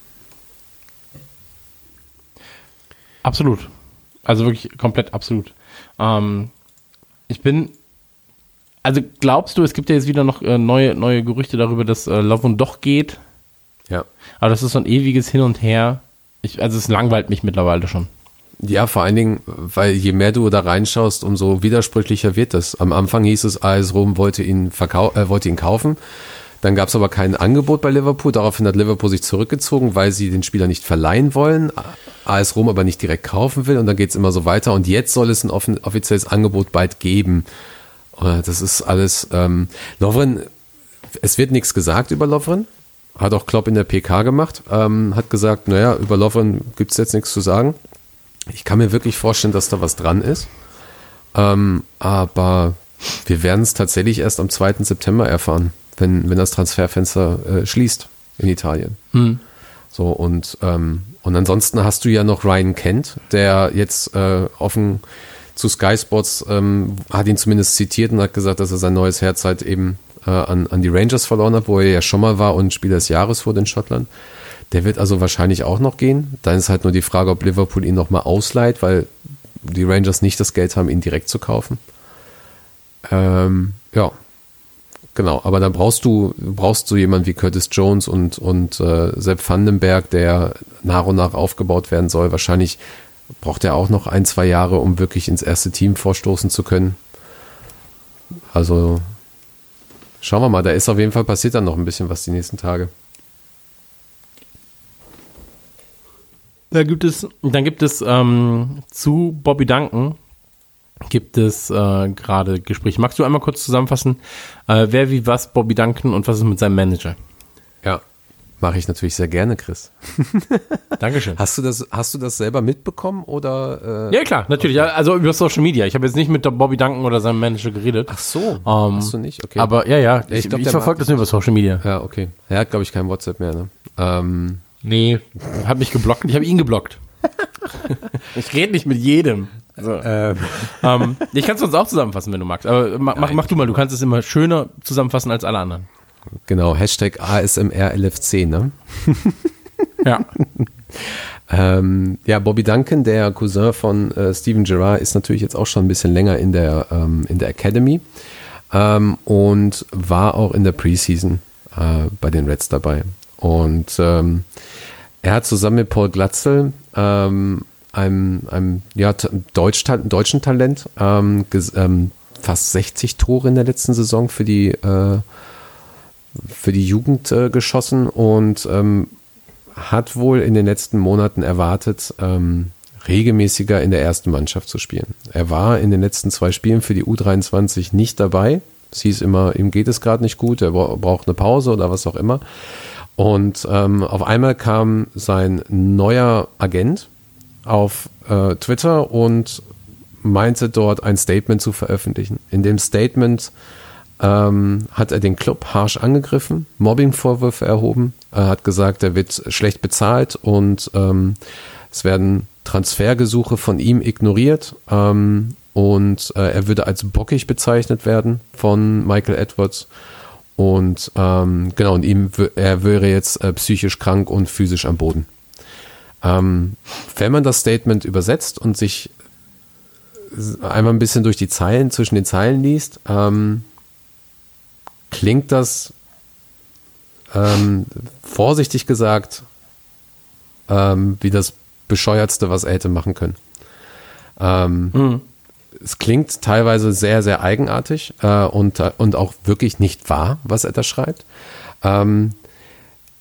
Absolut. Also wirklich komplett absolut. Ähm, ich bin. Also glaubst du, es gibt ja jetzt wieder noch äh, neue, neue Gerüchte darüber, dass äh, Lovren doch geht? Ja. Aber das ist so ein ewiges Hin und Her. Ich, also es langweilt mich mittlerweile schon. Ja, vor allen Dingen, weil je mehr du da reinschaust, umso widersprüchlicher wird es. Am Anfang hieß es, AS Rom wollte ihn, verkau äh, wollte ihn kaufen. Dann gab es aber kein Angebot bei Liverpool. Daraufhin hat Liverpool sich zurückgezogen, weil sie den Spieler nicht verleihen wollen. AS Rom aber nicht direkt kaufen will. Und dann geht es immer so weiter. Und jetzt soll es ein offen, offizielles Angebot bald geben. Äh, Das ist alles. Ähm, Lovren, es wird nichts gesagt über Lovren. Hat auch Klopp in der PK gemacht. Ähm, hat gesagt, naja, über Lovren gibt es jetzt nichts zu sagen. Ich kann mir wirklich vorstellen, dass da was dran ist. Ähm, aber wir werden es tatsächlich erst am 2. September erfahren, wenn, wenn das Transferfenster äh, schließt in Italien. So, und, ähm, und ansonsten hast du ja noch Ryan Kent, der jetzt äh, offen zu Sky Sports ähm, hat ihn zumindest zitiert und hat gesagt, dass er sein neues Herz halt eben äh, an, an die Rangers verloren hat, wo er ja schon mal war und Spieler des Jahres wurde in Schottland. Der wird also wahrscheinlich auch noch gehen. Dann ist halt nur die Frage, ob Liverpool ihn nochmal ausleiht, weil die Rangers nicht das Geld haben, ihn direkt zu kaufen. Ähm, ja, genau. Aber dann brauchst du brauchst du jemanden wie Curtis Jones und und äh, Sepp Vandenberg, der nach und nach aufgebaut werden soll. Wahrscheinlich braucht er auch noch ein zwei Jahre, um wirklich ins erste Team vorstoßen zu können. Also schauen wir mal. Da ist auf jeden Fall passiert dann noch ein bisschen was die nächsten Tage. Da gibt es, dann gibt es ähm, zu Bobby Duncan gibt es äh, gerade Gespräche. Magst du einmal kurz zusammenfassen, äh, wer wie was Bobby Duncan und was ist mit seinem Manager? Mache ich natürlich sehr gerne, Chris. <laughs> Dankeschön. Hast du das hast du das selber mitbekommen oder? Äh, Ja, klar, natürlich. Also über Social Media. Ich habe jetzt nicht mit der Bobby Duncan oder seinem Manager geredet. Ach so, Ähm, hast du nicht? Okay. Aber ja, ja, ich ich, glaub, ich verfolge das nur über Social Media. ja, okay. Er hat glaube ich kein WhatsApp mehr. Ne? Ähm, Nee, hat mich geblockt ich habe ihn geblockt. <laughs> ich rede nicht mit jedem. So. <laughs> Ähm, ähm, ich kann es sonst auch zusammenfassen, wenn du magst. Aber mach, mach, mach du mal, du kannst es immer schöner zusammenfassen als alle anderen. Genau, Hashtag ASMRLFC, ne? <laughs> Ja. Ähm, ja, Bobby Duncan, der Cousin von äh, Steven Gerrard, ist natürlich jetzt auch schon ein bisschen länger in der, ähm, in der Academy ähm, und war auch in der Preseason äh, bei den Reds dabei. Und ähm, er hat zusammen mit Paul Glatzel, ähm, einem, einem ja, Deutsch, deutschen Talent, ähm, ähm, fast 60 Tore in der letzten Saison für die, äh, für die Jugend äh, geschossen und ähm, hat wohl in den letzten Monaten erwartet, ähm, regelmäßiger in der ersten Mannschaft zu spielen. Er war in den letzten zwei Spielen für die U23 nicht dabei. Es hieß immer, ihm geht es gerade nicht gut, er bra- braucht eine Pause oder was auch immer. Und ähm, auf einmal kam sein neuer Agent auf äh, Twitter und meinte dort ein Statement zu veröffentlichen. In dem Statement ähm, hat er den Club harsch angegriffen, Mobbingvorwürfe erhoben, er hat gesagt, er wird schlecht bezahlt und ähm, es werden Transfergesuche von ihm ignoriert. Ähm, und äh, er würde als bockig bezeichnet werden von Michael Edwards. Und ähm, genau und ihm er wäre jetzt äh, psychisch krank und physisch am Boden. Ähm, wenn man das Statement übersetzt und sich einmal ein bisschen durch die Zeilen, zwischen den Zeilen liest, ähm, klingt das ähm, vorsichtig gesagt ähm, wie das bescheuertste, was er hätte machen können. Ähm, Es klingt teilweise sehr, sehr eigenartig äh, und, und auch wirklich nicht wahr, was er da schreibt. Ähm,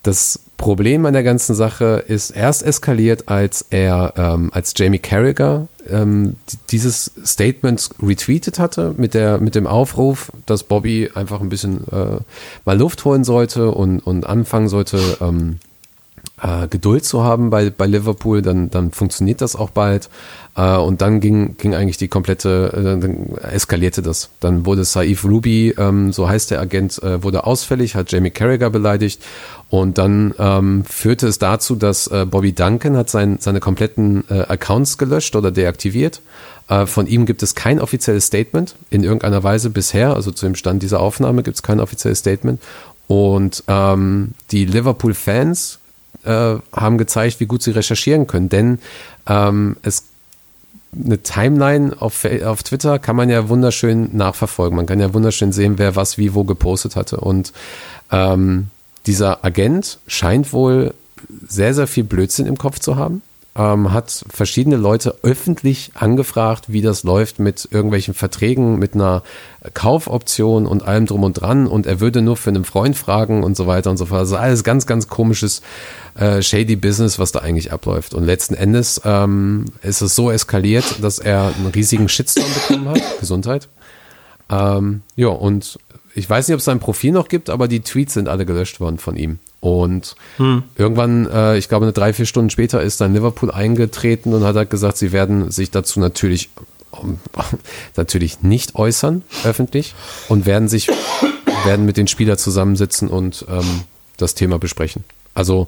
das Problem an der ganzen Sache ist erst eskaliert, als er, ähm, als Jamie Carragher ähm, dieses Statement retweetet hatte mit der, mit dem Aufruf, dass Bobby einfach ein bisschen äh, mal Luft holen sollte und, und anfangen sollte, ähm, äh, Geduld zu haben bei, bei Liverpool, dann, dann funktioniert das auch bald. Äh, und dann ging, ging eigentlich die komplette, äh, dann eskalierte das. Dann wurde Saif Ruby, ähm, so heißt der Agent, äh, wurde ausfällig, hat Jamie Carragher beleidigt. Und dann ähm, führte es dazu, dass äh, Bobby Duncan hat sein, seine kompletten äh, Accounts gelöscht oder deaktiviert. Äh, von ihm gibt es kein offizielles Statement in irgendeiner Weise bisher. Also zu dem Stand dieser Aufnahme gibt es kein offizielles Statement. Und ähm, die Liverpool-Fans äh, haben gezeigt, wie gut sie recherchieren können. Denn ähm, es eine Timeline auf, auf Twitter kann man ja wunderschön nachverfolgen. Man kann ja wunderschön sehen, wer was wie wo gepostet hatte. Und ähm, dieser Agent scheint wohl sehr, sehr viel Blödsinn im Kopf zu haben. Ähm, hat verschiedene Leute öffentlich angefragt, wie das läuft mit irgendwelchen Verträgen, mit einer Kaufoption und allem drum und dran. Und er würde nur für einen Freund fragen und so weiter und so fort. Also alles ganz, ganz komisches, äh, shady Business, was da eigentlich abläuft. Und letzten Endes ähm, ist es so eskaliert, dass er einen riesigen Shitstorm bekommen hat. <laughs> Gesundheit. Ähm, ja, und ich weiß nicht, ob es sein Profil noch gibt, aber die Tweets sind alle gelöscht worden von ihm. Und irgendwann, äh, ich glaube, eine drei, vier Stunden später ist dann Liverpool eingetreten und hat halt gesagt, sie werden sich dazu natürlich, ähm, <laughs> natürlich nicht äußern, öffentlich, und werden sich, werden mit den Spielern zusammensitzen und ähm, das Thema besprechen. Also,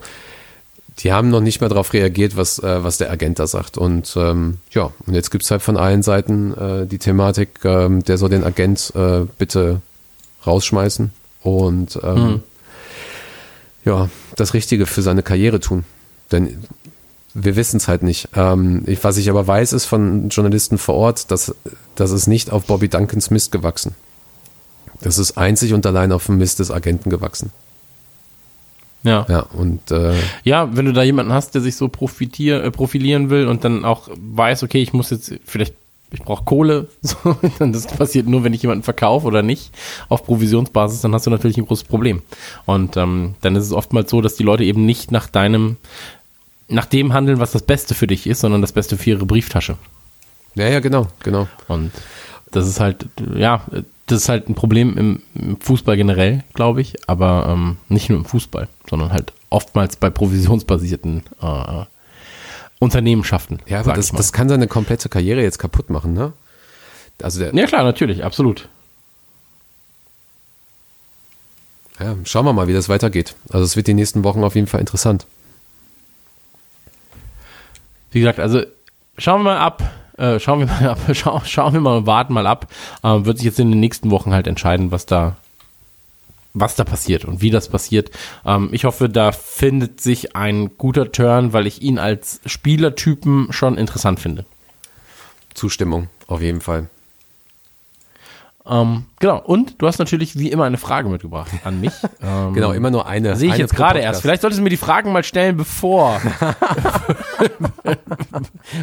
die haben noch nicht mehr darauf reagiert, was, äh, was der Agent da sagt. Und ähm, ja, und jetzt gibt's halt von allen Seiten äh, die Thematik, ähm, der soll den Agent äh, bitte rausschmeißen und ähm, ja, das Richtige für seine Karriere tun. Denn wir wissen es halt nicht. Ähm, ich, was ich aber weiß, ist von Journalisten vor Ort, dass das ist nicht auf Bobby Duncans Mist gewachsen. Das ist einzig und allein auf dem Mist des Agenten gewachsen. Ja. Ja, und äh, Ja, wenn du da jemanden hast, der sich so profitier, äh, profilieren will und dann auch weiß, okay, ich muss jetzt vielleicht, ich brauche Kohle, <laughs> so, dann das passiert nur, wenn ich jemanden verkaufe oder nicht, auf Provisionsbasis, dann hast du natürlich ein großes Problem. Und ähm, dann ist es oftmals so, dass die Leute eben nicht nach deinem, nach dem handeln, was das Beste für dich ist, sondern das Beste für ihre Brieftasche. ja, ja, genau, genau. Und das ist halt, ja, das ist halt ein Problem im, im Fußball generell, glaube ich, aber ähm, nicht nur im Fußball, sondern halt oftmals bei provisionsbasierten äh, Unternehmenschaften. Ja, aber das, das kann seine komplette Karriere jetzt kaputt machen, ne? Also der, ja klar, natürlich, absolut. ja, schauen wir mal, wie das weitergeht. Also es wird die nächsten Wochen auf jeden Fall interessant. Wie gesagt, also schauen wir mal ab. Äh, schauen wir mal <laughs> ab, schau, schauen wir mal, warten mal ab. Ähm, wird sich jetzt in den nächsten Wochen halt entscheiden, was da, was da passiert und wie das passiert. Ähm, ich hoffe, da findet sich ein guter Turn, weil ich ihn als Spielertypen schon interessant finde. Zustimmung, auf jeden Fall. Ähm, genau. Und du hast natürlich wie immer eine Frage mitgebracht an mich. Ähm, <laughs> Genau, immer nur eine. Sehe ich jetzt gerade erst. Vielleicht solltest du mir die Fragen mal stellen, bevor. <laughs>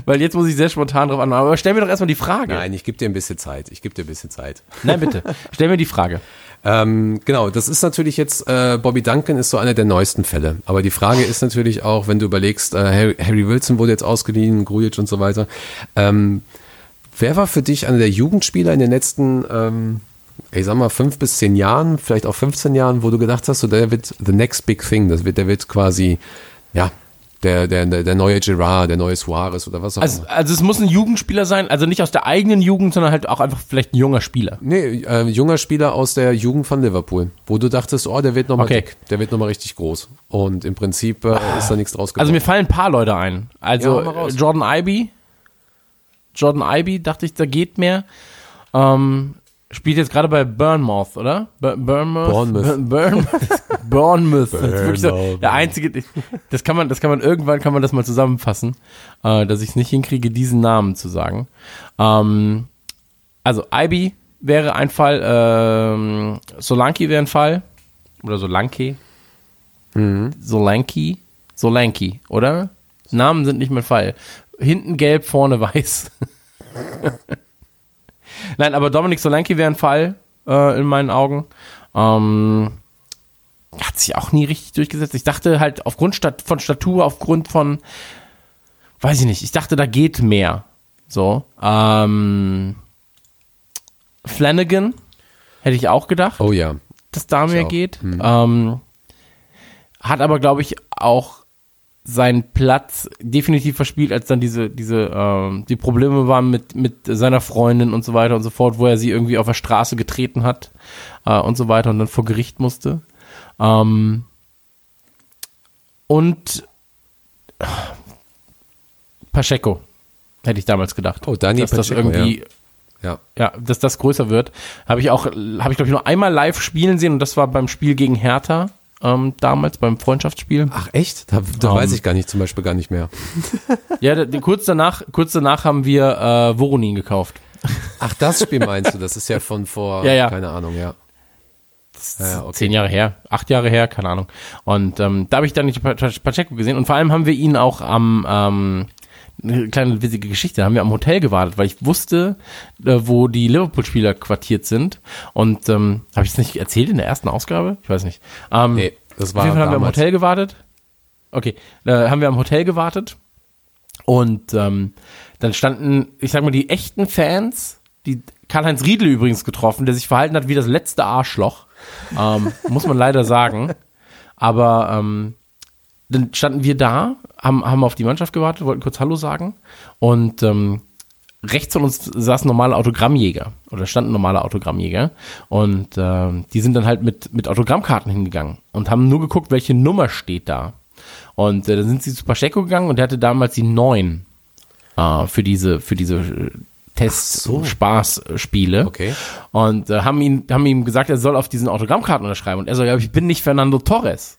Weil jetzt muss ich sehr spontan drauf antworten. Aber stell mir doch erstmal die Frage. Nein, ich gebe dir ein bisschen Zeit. Ich gebe dir ein bisschen Zeit. Nein, bitte. <laughs> Stell mir die Frage. Ähm, genau, das ist natürlich jetzt, äh, Bobby Duncan ist so einer der neuesten Fälle. Aber die Frage ist natürlich auch, wenn du überlegst, äh, Harry, Harry Wilson wurde jetzt ausgeliehen, Grujic und so weiter. Ähm, wer war für dich einer der Jugendspieler in den letzten, ähm, ich sag mal, fünf bis zehn Jahren, vielleicht auch 15 Jahren, wo du gedacht hast, so der wird the next big thing, das wird, der wird quasi, ja, der, der, der, der neue Gerard, der neue Suarez oder was auch Also, immer. also es muss ein Jugendspieler sein, also nicht aus der eigenen Jugend, sondern halt auch einfach vielleicht ein junger Spieler. Nee, äh, junger Spieler aus der Jugend von Liverpool, wo du dachtest, oh, der wird nochmal Okay. dick, der wird nochmal richtig groß. Und im Prinzip äh, ist da nichts draus geworden. Also mir fallen ein paar Leute ein. Also Ja. Jordan Ibe. Jordan Ibe, dachte ich, da geht mehr. Ähm, spielt jetzt gerade bei Bournemouth, oder? Bur- Bournemouth? Bournemouth. Bournemouth. <laughs> Bournemouth. Das ist wirklich so der einzige, das kann man, das kann man, irgendwann kann man das mal zusammenfassen, äh, dass ich es nicht hinkriege, diesen Namen zu sagen. Ähm, also Ibe wäre ein Fall, ähm, Solanki wäre ein Fall. Oder Solanke. Solanki. Solanki, oder? Namen sind nicht mein Fall. Hinten gelb, vorne weiß. <laughs> Nein, aber Dominik Solanki wäre ein Fall äh, in meinen Augen. Ähm, hat sich auch nie richtig durchgesetzt. Ich dachte halt aufgrund von Statur, aufgrund von, weiß ich nicht, ich dachte, da geht mehr. So. Ähm, Flanagan hätte ich auch gedacht oh ja. dass da mehr geht. Ähm, hat aber, glaube ich, auch seinen Platz definitiv verspielt, als dann diese, diese, ähm, die Probleme waren mit, mit seiner Freundin und so weiter und so fort, wo er sie irgendwie auf der Straße getreten hat äh, und so weiter und dann vor Gericht musste. Ähm, und äh, Pacheco, hätte ich damals gedacht. Oh, Dani dass das Pacheco, irgendwie Ja. ja, dass das größer wird. Habe ich auch, habe ich glaube ich nur einmal live spielen sehen und das war beim Spiel gegen Hertha ähm, damals beim Freundschaftsspiel. Ach echt? Da, da Ähm. weiß ich gar nicht, zum Beispiel gar nicht mehr. Ja, da- kurz danach, kurz danach haben wir äh, Voronin gekauft. Ach, das Spiel meinst du? Das ist ja von vor, Ja, ja. keine Ahnung, ja. Ja, okay. Zehn Jahre her, acht Jahre her, keine Ahnung. Und ähm, da habe ich dann nicht Pa- Pa- Pacheco gesehen und vor allem haben wir ihn auch am ähm, eine kleine witzige Geschichte, da haben wir am Hotel gewartet, weil ich wusste, äh, wo die Liverpool-Spieler quartiert sind. Und ähm, habe ich es nicht erzählt in der ersten Ausgabe? Ich weiß nicht. Ähm, Nee, das Auf war jeden Fall haben wir am. Hotel gewartet. Okay, äh, haben wir am Hotel gewartet. Und ähm, dann standen, ich sag mal, die echten Fans, die Karl-Heinz Riedle übrigens getroffen, der sich verhalten hat wie das letzte Arschloch. Ähm, muss man leider sagen. <laughs> Aber ähm, dann standen wir da, haben, haben auf die Mannschaft gewartet, wollten kurz Hallo sagen. Und ähm, rechts von uns saß ein normaler Autogrammjäger oder stand ein normaler Autogrammjäger und ähm, die sind dann halt mit, mit Autogrammkarten hingegangen und haben nur geguckt, welche Nummer steht da. Und äh, dann sind sie zu Pacheco gegangen und der hatte damals die 9 äh, für diese, für diese äh, Test-Spaß-Spiele. Okay. Und äh, haben, ihn, haben ihm gesagt, er soll auf diesen Autogrammkarten unterschreiben. Und er so, ja, ich bin nicht Fernando Torres.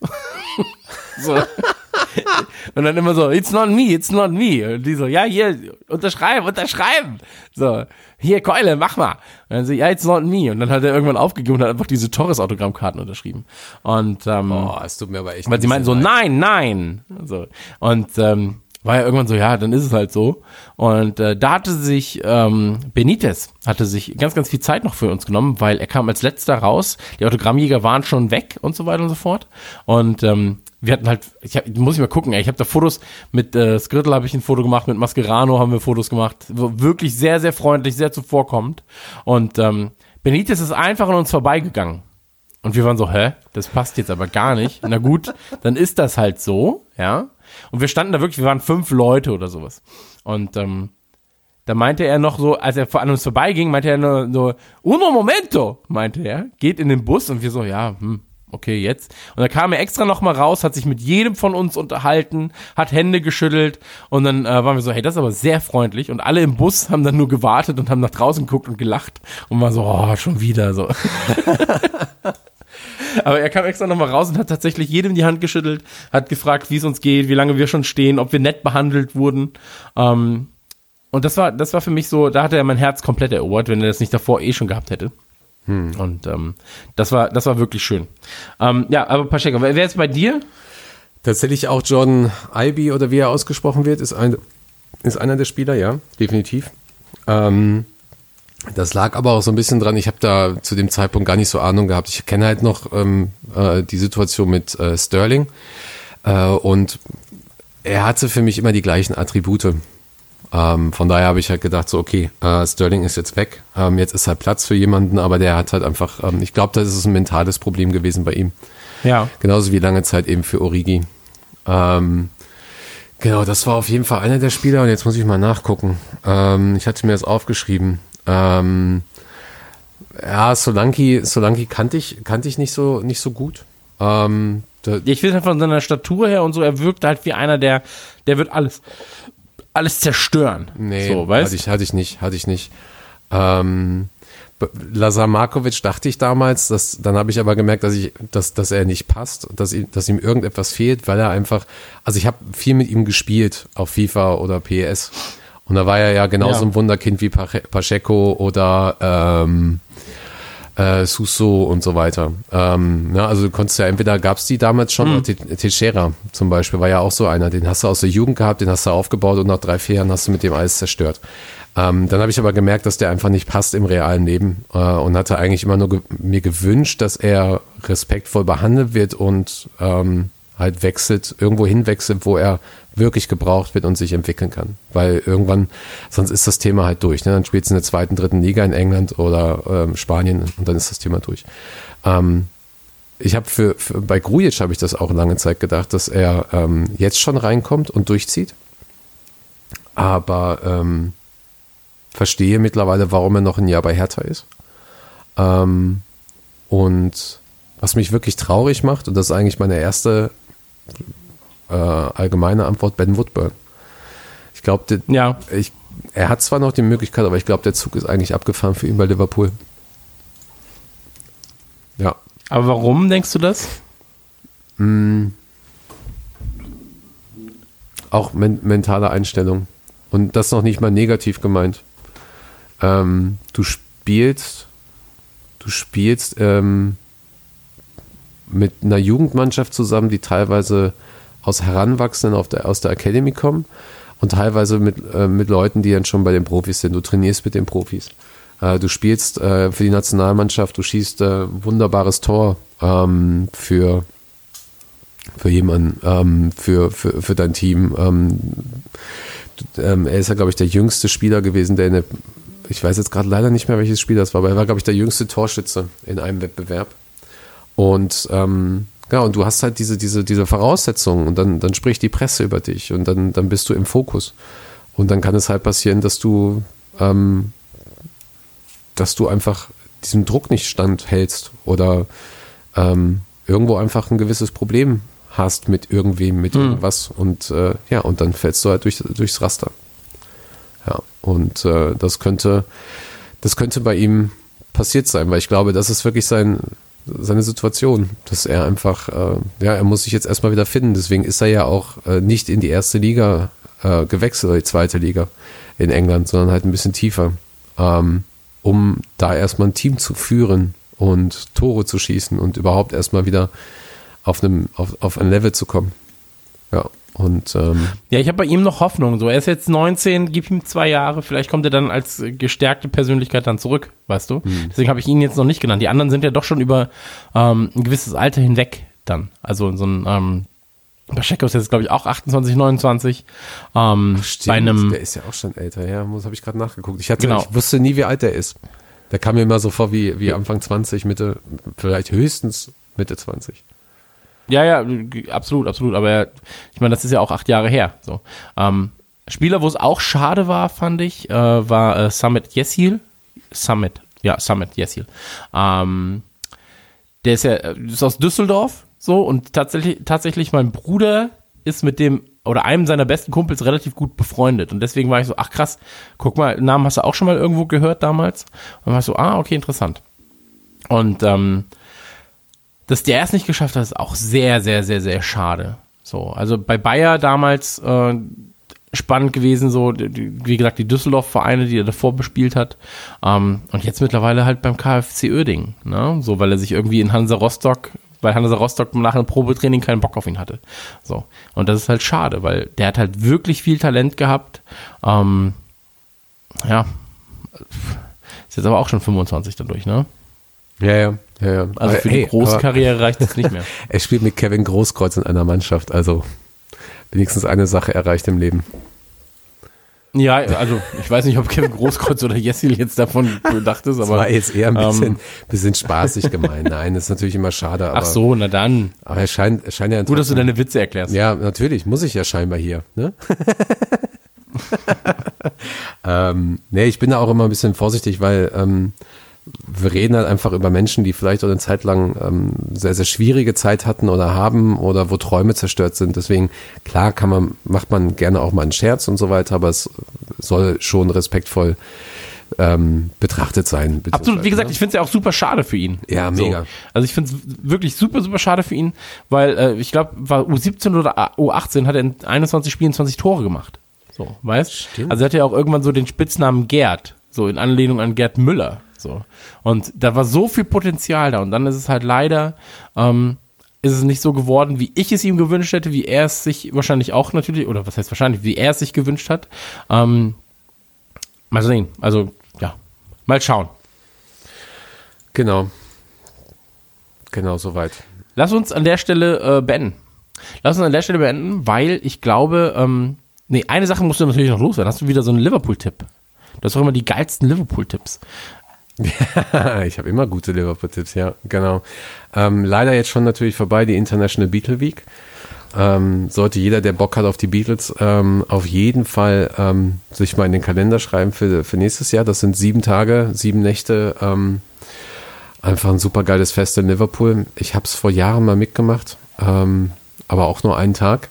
<laughs> so. <laughs> <laughs> Und dann immer so, it's not me, it's not me. Und die so, ja, hier, unterschreiben, unterschreiben. So, hier, Keule, mach mal. Und dann so, ja, it's not me. Und dann hat er irgendwann aufgegeben und hat einfach diese Torres-Autogrammkarten unterschrieben. Und, ähm, Oh, es tut mir aber echt weil sie ein meinten so, nein, nein. So. Und ähm, war ja irgendwann so, ja, dann ist es halt so. Und äh, da hatte sich ähm, Benitez, hatte sich ganz, ganz viel Zeit noch für uns genommen, weil er kam als letzter raus. Die Autogrammjäger waren schon weg und so weiter und so fort. Und ähm, wir hatten halt, ich hab, muss ich mal gucken, ey, ich habe da Fotos mit äh, Skrittel habe ich ein Foto gemacht, mit Mascherano haben wir Fotos gemacht. Wirklich sehr, sehr freundlich, sehr zuvorkommend. Und ähm, Benitez ist einfach an uns vorbeigegangen. Und wir waren so, hä? Das passt jetzt aber gar nicht. Na gut, <laughs> dann ist das halt so, ja. Und wir standen da wirklich, wir waren fünf Leute oder sowas. Und ähm, da meinte er noch so, als er an uns vorbeiging, meinte er nur so, uno momento, meinte er, geht in den Bus und wir so, ja, hm, okay, jetzt. Und dann kam er extra noch mal raus, hat sich mit jedem von uns unterhalten, hat Hände geschüttelt und dann äh, waren wir so, hey, das ist aber sehr freundlich und alle im Bus haben dann nur gewartet und haben nach draußen geguckt und gelacht und war so, oh, schon wieder so. <laughs> aber er kam extra noch mal raus und hat tatsächlich jedem die Hand geschüttelt, hat gefragt, wie es uns geht, wie lange wir schon stehen, ob wir nett behandelt wurden. Ähm, und das war, das war für mich so, da hatte er mein Herz komplett erobert, wenn er das nicht davor eh schon gehabt hätte. Und ähm, das war, das war wirklich schön. Ähm, ja, aber Pacheco, wer wer ist bei dir? Tatsächlich auch Jordan Ibe oder wie er ausgesprochen wird, ist, ein, ist einer der Spieler, ja, definitiv. Ähm, das lag aber auch so ein bisschen dran, ich habe da zu dem Zeitpunkt gar nicht so Ahnung gehabt. Ich kenne halt noch ähm, äh, die Situation mit äh, Sterling äh, und er hatte für mich immer die gleichen Attribute. Ähm, von daher habe ich halt gedacht, so, okay, äh, Sterling ist jetzt weg, ähm, jetzt ist halt Platz für jemanden, aber der hat halt einfach, ähm, ich glaube, das ist ein mentales Problem gewesen bei ihm. Ja. Genauso wie lange Zeit eben für Origi. Ähm, genau, das war auf jeden Fall einer der Spieler und jetzt muss ich mal nachgucken. Ähm, ich hatte mir das aufgeschrieben. Ähm, ja, Solanki, Solanki kannte ich, kannte ich nicht so, nicht so gut. Ich finde halt von seiner Statur her und so, er wirkt halt wie einer, der, der wird alles, alles zerstören. nee, so, weißt hatte ich, hatte ich nicht, hatte ich nicht. Ähm, Lazar Markovic dachte ich damals, dass, dann habe ich aber gemerkt, dass ich, dass, dass er nicht passt, dass ihm, dass ihm irgendetwas fehlt, weil er einfach, also ich habe viel mit ihm gespielt auf FIFA oder PES und da war er ja genauso Ja. ein Wunderkind wie Pache- Pacheco oder ähm, äh, Suso und so weiter. Ähm, ne, also du konntest ja entweder gab es die damals schon, Te- Teixeira zum Beispiel war ja auch so einer, den hast du aus der Jugend gehabt, den hast du aufgebaut und nach drei, vier Jahren hast du mit dem alles zerstört. Ähm, dann habe ich aber gemerkt, dass der einfach nicht passt im realen Leben äh, und hatte eigentlich immer nur ge mir gewünscht, dass er respektvoll behandelt wird und ähm, halt wechselt, irgendwo hinwechselt, wo er wirklich gebraucht wird und sich entwickeln kann. Weil irgendwann, sonst ist das Thema halt durch. Ne? Dann spielst du in der zweiten, dritten Liga in England oder ähm, Spanien und dann ist das Thema durch. Ähm, ich habe für, für bei Grujic habe ich das auch lange Zeit gedacht, dass er ähm, jetzt schon reinkommt und durchzieht. Aber ähm, verstehe mittlerweile, warum er noch ein Jahr bei Hertha ist. Ähm, und was mich wirklich traurig macht, und das ist eigentlich meine erste äh, allgemeine Antwort, Ben Woodburn. Ich glaube, Ja. ich, er hat zwar noch die Möglichkeit, aber ich glaube, der Zug ist eigentlich abgefahren für ihn bei Liverpool. Ja. Aber warum denkst du das? Auch men mentale Einstellung. Und das noch nicht mal negativ gemeint. Ähm, du spielst, du spielst ähm, mit einer Jugendmannschaft zusammen, die teilweise aus Heranwachsenden der, aus der Academy kommen und teilweise mit, äh, mit Leuten, die dann schon bei den Profis sind. Du trainierst mit den Profis. Äh, du spielst äh, für die Nationalmannschaft, du schießt äh, wunderbares Tor ähm, für für jemanden, ähm, für, für, für dein Team. Ähm, ähm, er ist ja, glaube ich, der jüngste Spieler gewesen, der in der, ich weiß jetzt gerade leider nicht mehr, welches Spiel das war, aber er war, glaube ich, der jüngste Torschütze in einem Wettbewerb. Und ähm, ja, und du hast halt diese, diese, diese Voraussetzungen und dann, dann spricht die Presse über dich und dann, dann bist du im Fokus. Und dann kann es halt passieren, dass du, ähm, dass du einfach diesem Druck nicht standhältst oder ähm, irgendwo einfach ein gewisses Problem hast mit irgendwem, mit irgendwas und äh, ja, und dann fällst du halt durch, durchs Raster. Ja, und äh, das könnte, das könnte bei ihm passiert sein, weil ich glaube, das ist wirklich sein, seine Situation, dass er einfach, äh, ja, er muss sich jetzt erstmal wieder finden. Deswegen ist er ja auch äh, nicht in die erste Liga äh, gewechselt oder die zweite Liga in England, sondern halt ein bisschen tiefer, ähm, um da erstmal ein Team zu führen und Tore zu schießen und überhaupt erstmal wieder auf einem, auf, auf ein Level zu kommen. Ja, und ähm, Ja, ich habe bei ihm noch Hoffnung. So, er ist jetzt 19, gib ihm zwei Jahre, vielleicht kommt er dann als äh, gestärkte Persönlichkeit dann zurück, weißt du? Deswegen habe ich ihn jetzt noch nicht genannt. Die anderen sind ja doch schon über ähm, ein gewisses Alter hinweg dann. Also so ein ähm, Pacheco ist jetzt, glaube ich, auch 28, 29. Ähm, bei einem, der ist ja auch schon älter, ja, muss habe ich gerade nachgeguckt. Ich hatte, Genau. ich wusste nie, wie alt er ist. Der kam mir immer so vor wie, wie Anfang 20, Mitte, vielleicht höchstens Mitte 20. Ja, ja, absolut, absolut. Aber er- ich meine, das ist ja auch acht Jahre her. So. Ähm, Spieler, wo es auch schade war, fand ich, äh, war äh, Summit Yesil. Summit, ja, Summit Yesil. Ähm, der ist ja ist aus Düsseldorf so und tatsächlich tatsächlich mein Bruder ist mit dem oder einem seiner besten Kumpels relativ gut befreundet und deswegen war ich so ach krass guck mal Namen hast du auch schon mal irgendwo gehört damals und war ich so ah okay interessant und ähm, dass der es nicht geschafft hat ist auch sehr sehr sehr sehr schade so also bei Bayer damals äh, spannend gewesen, so, die, wie gesagt, die Düsseldorf-Vereine, die er davor bespielt hat. Ähm, und jetzt mittlerweile halt beim KfC Oerding, ne? So, weil er sich irgendwie in Hansa Rostock, weil Hansa Rostock nach einem Probetraining keinen Bock auf ihn hatte. So. Und das ist halt schade, weil der hat halt wirklich viel Talent gehabt. Ähm, ja. Ist jetzt aber auch schon 25 dadurch, ne? Ja, ja. ja, ja. Also für hey, die große aber Karriere reicht es nicht mehr. <laughs> Er spielt mit Kevin Großkreuz in einer Mannschaft, also wenigstens eine Sache erreicht im Leben. Ja, also ich weiß nicht, ob Kevin Großkreuz oder Jessil jetzt davon bedacht ist, Das aber. war jetzt eher ein ähm, bisschen, bisschen spaßig gemeint. Nein, das ist natürlich immer schade, aber, Ach so, na dann. aber er scheint, er scheint ja Gut, dass du deine Witze erklärst. Ja, natürlich, muss ich ja scheinbar hier. Ne? <laughs> <laughs> ähm, nee, ich bin da auch immer ein bisschen vorsichtig, weil ähm, wir reden halt einfach über Menschen, die vielleicht auch eine Zeit lang ähm, sehr, sehr schwierige Zeit hatten oder haben oder wo Träume zerstört sind. Deswegen, klar kann man, macht man gerne auch mal einen Scherz und so weiter, aber es soll schon respektvoll ähm, betrachtet sein. Absolut, wie gesagt, ne? ich finde es ja auch super schade für ihn. Ja, mega. So. Also ich finde es wirklich super, super schade für ihn, weil äh, ich glaube, war U17 oder U18 hat er in 21 Spielen 20 Tore gemacht. So, weißt? Stimmt. Also er hatte ja auch irgendwann so den Spitznamen Gerd, so in Anlehnung an Gerd Müller. So. Und da war so viel Potenzial da und dann ist es halt leider, ähm, ist es nicht so geworden, wie ich es ihm gewünscht hätte, wie er es sich wahrscheinlich auch natürlich, oder was heißt wahrscheinlich, wie er es sich gewünscht hat. Ähm, mal sehen. Also, ja, mal schauen. Genau. Genau, soweit. Lass uns an der Stelle äh, beenden. Lass uns an der Stelle beenden, weil ich glaube, ähm, nee, eine Sache musst du natürlich noch loswerden. Hast du wieder so einen Liverpool-Tipp? Du hast doch immer die geilsten Liverpool-Tipps. <laughs> ich habe immer gute Liverpool-Tipps, ja, genau. Ähm, leider jetzt schon natürlich vorbei, die International Beatle Week. Ähm, sollte jeder, der Bock hat auf die Beatles, ähm, auf jeden Fall ähm, sich mal in den Kalender schreiben für, für nächstes Jahr. Das sind sieben Tage, sieben Nächte. Ähm, einfach ein super geiles Fest in Liverpool. Ich habe es vor Jahren mal mitgemacht, ähm, aber auch nur einen Tag.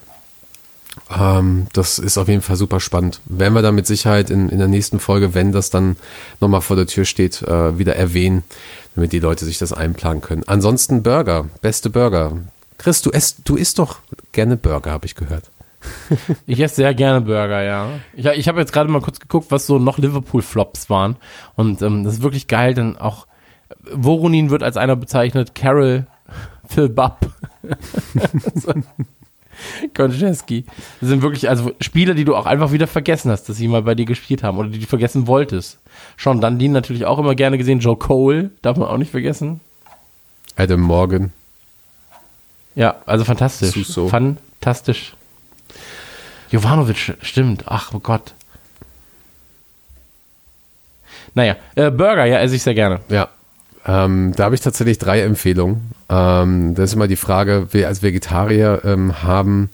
Ähm, das ist auf jeden Fall super spannend. Werden wir dann mit Sicherheit in, in der nächsten Folge, wenn das dann nochmal vor der Tür steht, äh, wieder erwähnen, damit die Leute sich das einplanen können. Ansonsten Burger, beste Burger. Chris, du isst, du isst doch gerne Burger, habe ich gehört. <laughs> Ich esse sehr gerne Burger, ja. Ich, ich habe jetzt gerade mal kurz geguckt, was so noch Liverpool-Flops waren. Und ähm, das ist wirklich geil, denn auch Voronin wird als einer bezeichnet, Carol, <laughs> Phil Bubb. <laughs> <laughs> Konczewski. Das sind wirklich also Spieler, die du auch einfach wieder vergessen hast, dass sie mal bei dir gespielt haben oder die du vergessen wolltest. Sean Dundee natürlich auch immer gerne gesehen. Joe Cole, darf man auch nicht vergessen. Adam Morgan. Ja, also fantastisch. Suso. Fantastisch. Jovanovic, stimmt. Ach, oh Gott. Naja, äh, Burger, ja, esse ich sehr gerne. Ja. Ähm, da habe ich tatsächlich drei Empfehlungen. Ähm, das ist immer die Frage, wir als Vegetarier ähm, haben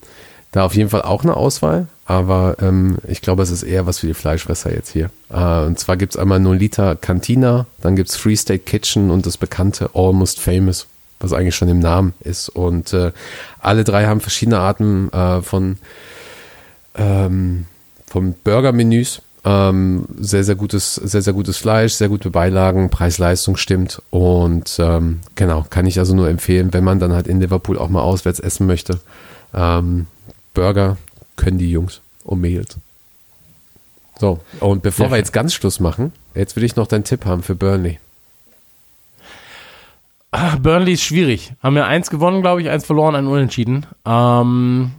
da auf jeden Fall auch eine Auswahl, aber ähm, ich glaube, es ist eher was für die Fleischfresser jetzt hier. Äh, und zwar gibt es einmal Nolita Cantina, dann gibt es Free State Kitchen und das bekannte Almost Famous, was eigentlich schon im Namen ist. Und äh, alle drei haben verschiedene Arten äh, von, ähm, von Burger-Menüs. Ähm, sehr, sehr gutes, sehr, sehr gutes Fleisch, sehr gute Beilagen, Preis-Leistung stimmt. Und ähm, genau, kann ich also nur empfehlen, wenn man dann halt in Liverpool auch mal auswärts essen möchte. Ähm, Burger können die Jungs und Mädels. So, und bevor Sehr wir jetzt ganz Schluss machen, jetzt will ich noch deinen Tipp haben für Burnley. Ah, Burnley ist schwierig. Haben ja eins gewonnen, glaube ich, eins verloren, ein Unentschieden. Ähm,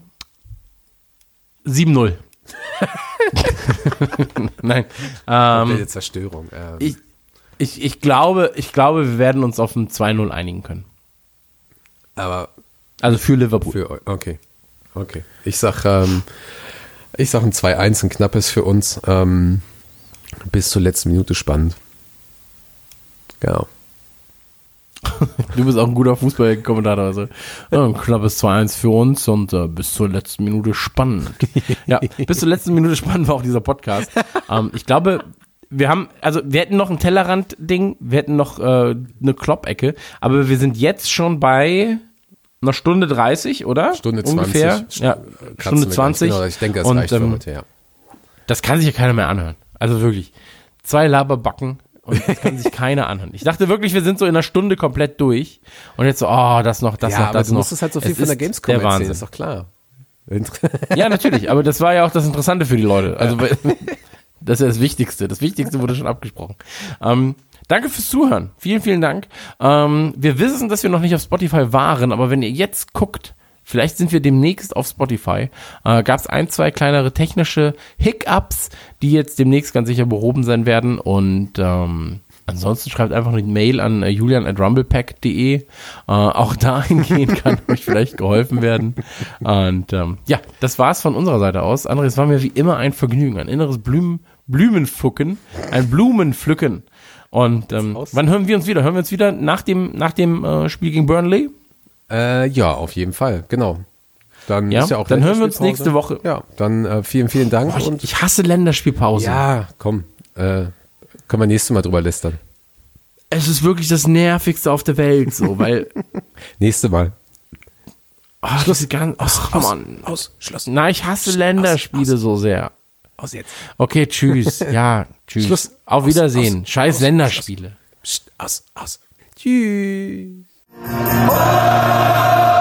7-0. <laughs> <laughs> Nein. Ähm, Zerstörung. Ähm, ich, ich, ich, glaube, ich glaube, wir werden uns auf ein 2-0 einigen können. aber Also für Liverpool. Für okay. Okay. Ich sag, ähm, ich sag ein 2-1, ein knappes für uns. Ähm, bis zur letzten Minute spannend. Genau. <laughs> Du bist auch ein guter Fußballkommentator. Also. Ja, ein knappes 2-1 für uns und äh, bis zur letzten Minute spannend. Ja, <laughs> bis zur letzten Minute spannend war auch dieser Podcast. ähm, ich glaube, wir haben, also wir hätten noch ein Tellerrand-Ding, wir hätten noch äh, eine Kloppecke, aber wir sind jetzt schon bei einer Stunde 30, oder? Stunde Ungefähr. 20. Ja, Stunde wir ganz 20. Genau, ich denke, das Und, reicht für ähm, heute, ja. Das kann sich ja keiner mehr anhören. Also wirklich. Zwei Laberbacken und das kann sich keiner anhören. Ich dachte wirklich, wir sind so in einer Stunde komplett durch. Und jetzt so, oh, das noch, das ja, noch, aber das du noch. musstest halt so viel Es von der Gamescom der erzählen, Wahnsinn. ist doch klar. <laughs> <laughs> Ja, natürlich, aber das war ja auch das Interessante für die Leute. Also weil- <laughs> das ist ja das Wichtigste. Das Wichtigste wurde schon abgesprochen. Ähm, danke fürs Zuhören. Vielen, vielen Dank. Ähm, wir wissen, dass wir noch nicht auf Spotify waren, aber wenn ihr jetzt guckt, vielleicht sind wir demnächst auf Spotify, äh, gab es ein, zwei kleinere technische Hiccups, die jetzt demnächst ganz sicher behoben sein werden und ähm, Ansonsten schreibt einfach eine Mail an äh, julian.rumblepack.de. Äh, auch dahingehend kann <laughs> euch vielleicht geholfen werden. Und ähm, ja, das war's von unserer Seite aus. André, es war mir wie immer ein Vergnügen, ein inneres Blumen, Blumenpflücken, ein Blumenpflücken. Und ähm, wann hören wir uns wieder? Hören wir uns wieder nach dem, nach dem äh, Spiel gegen Burnley? Äh, ja, auf jeden Fall, genau. Dann Ja, ist ja auch dann hören wir uns nächste Woche. Ja, dann äh, vielen, vielen Dank. Boah, und ich, ich hasse Länderspielpause. ja, komm, äh, können wir nächstes Mal drüber lästern. Es ist wirklich das nervigste auf der Welt, so, weil <laughs> Nächste Mal. ach, Schluss, ganz, ach, Mann. Aus, Schluss. Na, ich hasse Länderspiele so sehr. Aus jetzt. Okay, tschüss. <laughs> Ja, tschüss. Schluss. Auf Aus, Wiedersehen. aus, Scheiß aus, Länderspiele. Psst, aus, aus. Tschüss. Oh!